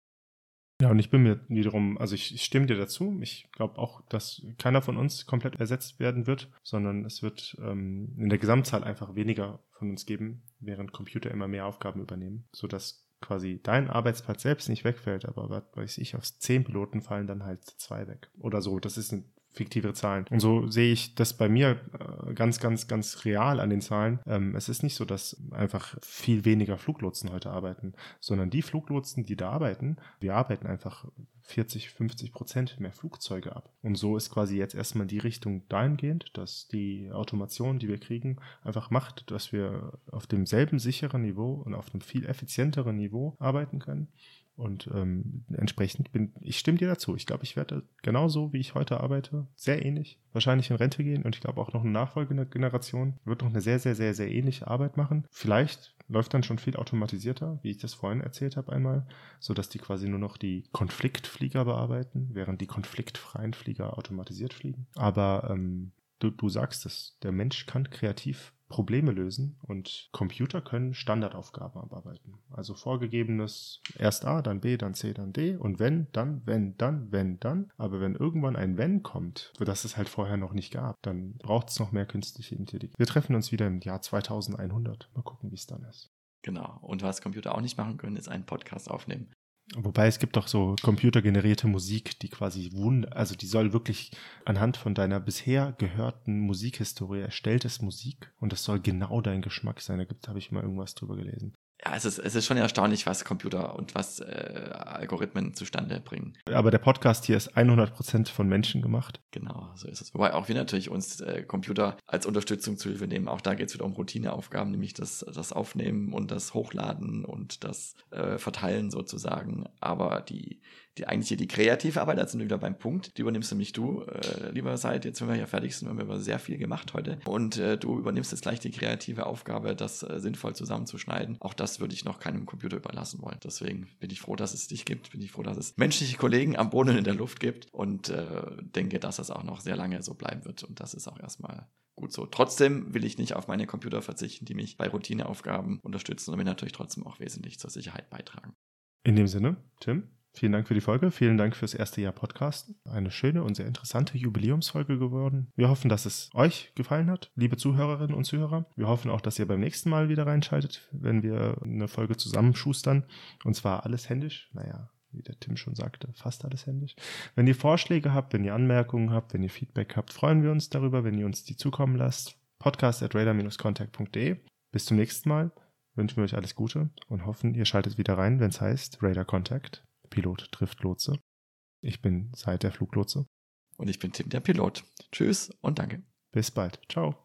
Ja, und ich bin mir wiederum, also ich, ich stimme dir dazu. Ich glaube auch, dass keiner von uns komplett ersetzt werden wird, sondern es wird ähm, in der Gesamtzahl einfach weniger von uns geben, während Computer immer mehr Aufgaben übernehmen, sodass quasi dein Arbeitsplatz selbst nicht wegfällt, aber was weiß ich, aus zehn Piloten fallen dann halt zwei weg. Oder so. Das ist ein fiktive Zahlen. Und so sehe ich das bei mir äh, ganz, ganz, ganz real an den Zahlen. Ähm, es ist nicht so, dass einfach viel weniger Fluglotsen heute arbeiten, sondern die Fluglotsen, die da arbeiten, wir arbeiten einfach 40, 50 Prozent mehr Flugzeuge ab. Und so ist quasi jetzt erstmal die Richtung dahingehend, dass die Automation, die wir kriegen, einfach macht, dass wir auf demselben sicheren Niveau und auf einem viel effizienteren Niveau arbeiten können und ähm, entsprechend bin ich stimme dir dazu. Ich glaube, ich werde genauso, wie ich heute arbeite, sehr ähnlich, wahrscheinlich in Rente gehen und ich glaube auch noch eine nachfolgende Generation wird noch eine sehr, sehr, sehr, sehr ähnliche Arbeit machen. Vielleicht läuft dann schon viel automatisierter, wie ich das vorhin erzählt habe einmal, so dass die quasi nur noch die Konfliktflieger bearbeiten, während die konfliktfreien Flieger automatisiert fliegen. Aber ähm, du, du sagst es, der Mensch kann kreativ Probleme lösen und Computer können Standardaufgaben abarbeiten. Also vorgegebenes erst A, dann B, dann C, dann D und wenn, dann, wenn, dann, wenn, dann. Aber wenn irgendwann ein Wenn kommt, für das es halt vorher noch nicht gab, dann braucht es noch mehr künstliche Intelligenz. Wir treffen uns wieder im Jahr 2100. Mal gucken, wie es dann ist. Genau. Und was Computer auch nicht machen können, ist einen Podcast aufnehmen. Wobei es gibt doch so computergenerierte Musik, die quasi wund, also die soll wirklich anhand von deiner bisher gehörten Musikhistorie erstelltes Musik und das soll genau dein Geschmack sein. Da gibt, habe ich mal irgendwas drüber gelesen es ist, es ist schon erstaunlich, was Computer und was äh, Algorithmen zustande bringen. Aber der Podcast hier ist 100% von Menschen gemacht. Genau, so ist es. Wobei auch wir natürlich uns äh, Computer als Unterstützung zu Hilfe nehmen. Auch da geht es wieder um Routineaufgaben, nämlich das, das Aufnehmen und das Hochladen und das äh, Verteilen sozusagen. Aber die, die eigentliche, die kreative Arbeit, da sind wir wieder beim Punkt, die übernimmst nämlich du, äh, lieber Seid, jetzt wenn wir ja fertig sind, haben wir sehr viel gemacht heute und äh, du übernimmst jetzt gleich die kreative Aufgabe, das äh, sinnvoll zusammenzuschneiden. Auch das würde ich noch keinem Computer überlassen wollen. Deswegen bin ich froh, dass es dich gibt, bin ich froh, dass es menschliche Kollegen am Boden in der Luft gibt und äh, denke, dass das auch noch sehr lange so bleiben wird und das ist auch erstmal gut so. Trotzdem will ich nicht auf meine Computer verzichten, die mich bei Routineaufgaben unterstützen und mir natürlich trotzdem auch wesentlich zur Sicherheit beitragen. In dem Sinne, Tim, Vielen Dank für die Folge. Vielen Dank fürs erste Jahr Podcast. Eine schöne und sehr interessante Jubiläumsfolge geworden. Wir hoffen, dass es euch gefallen hat, liebe Zuhörerinnen und Zuhörer. Wir hoffen auch, dass ihr beim nächsten Mal wieder reinschaltet, wenn wir eine Folge zusammenschustern. Und zwar alles händisch. Naja, wie der Tim schon sagte, fast alles händisch. Wenn ihr Vorschläge habt, wenn ihr Anmerkungen habt, wenn ihr Feedback habt, freuen wir uns darüber, wenn ihr uns die zukommen lasst. Podcast at radar-contact.de. Bis zum nächsten Mal wünschen wir euch alles Gute und hoffen, ihr schaltet wieder rein, wenn es heißt Radar Contact. Pilot trifft Lotse. Ich bin Seid der Fluglotse. Und ich bin Tim, der Pilot. Tschüss und danke. Bis bald. Ciao.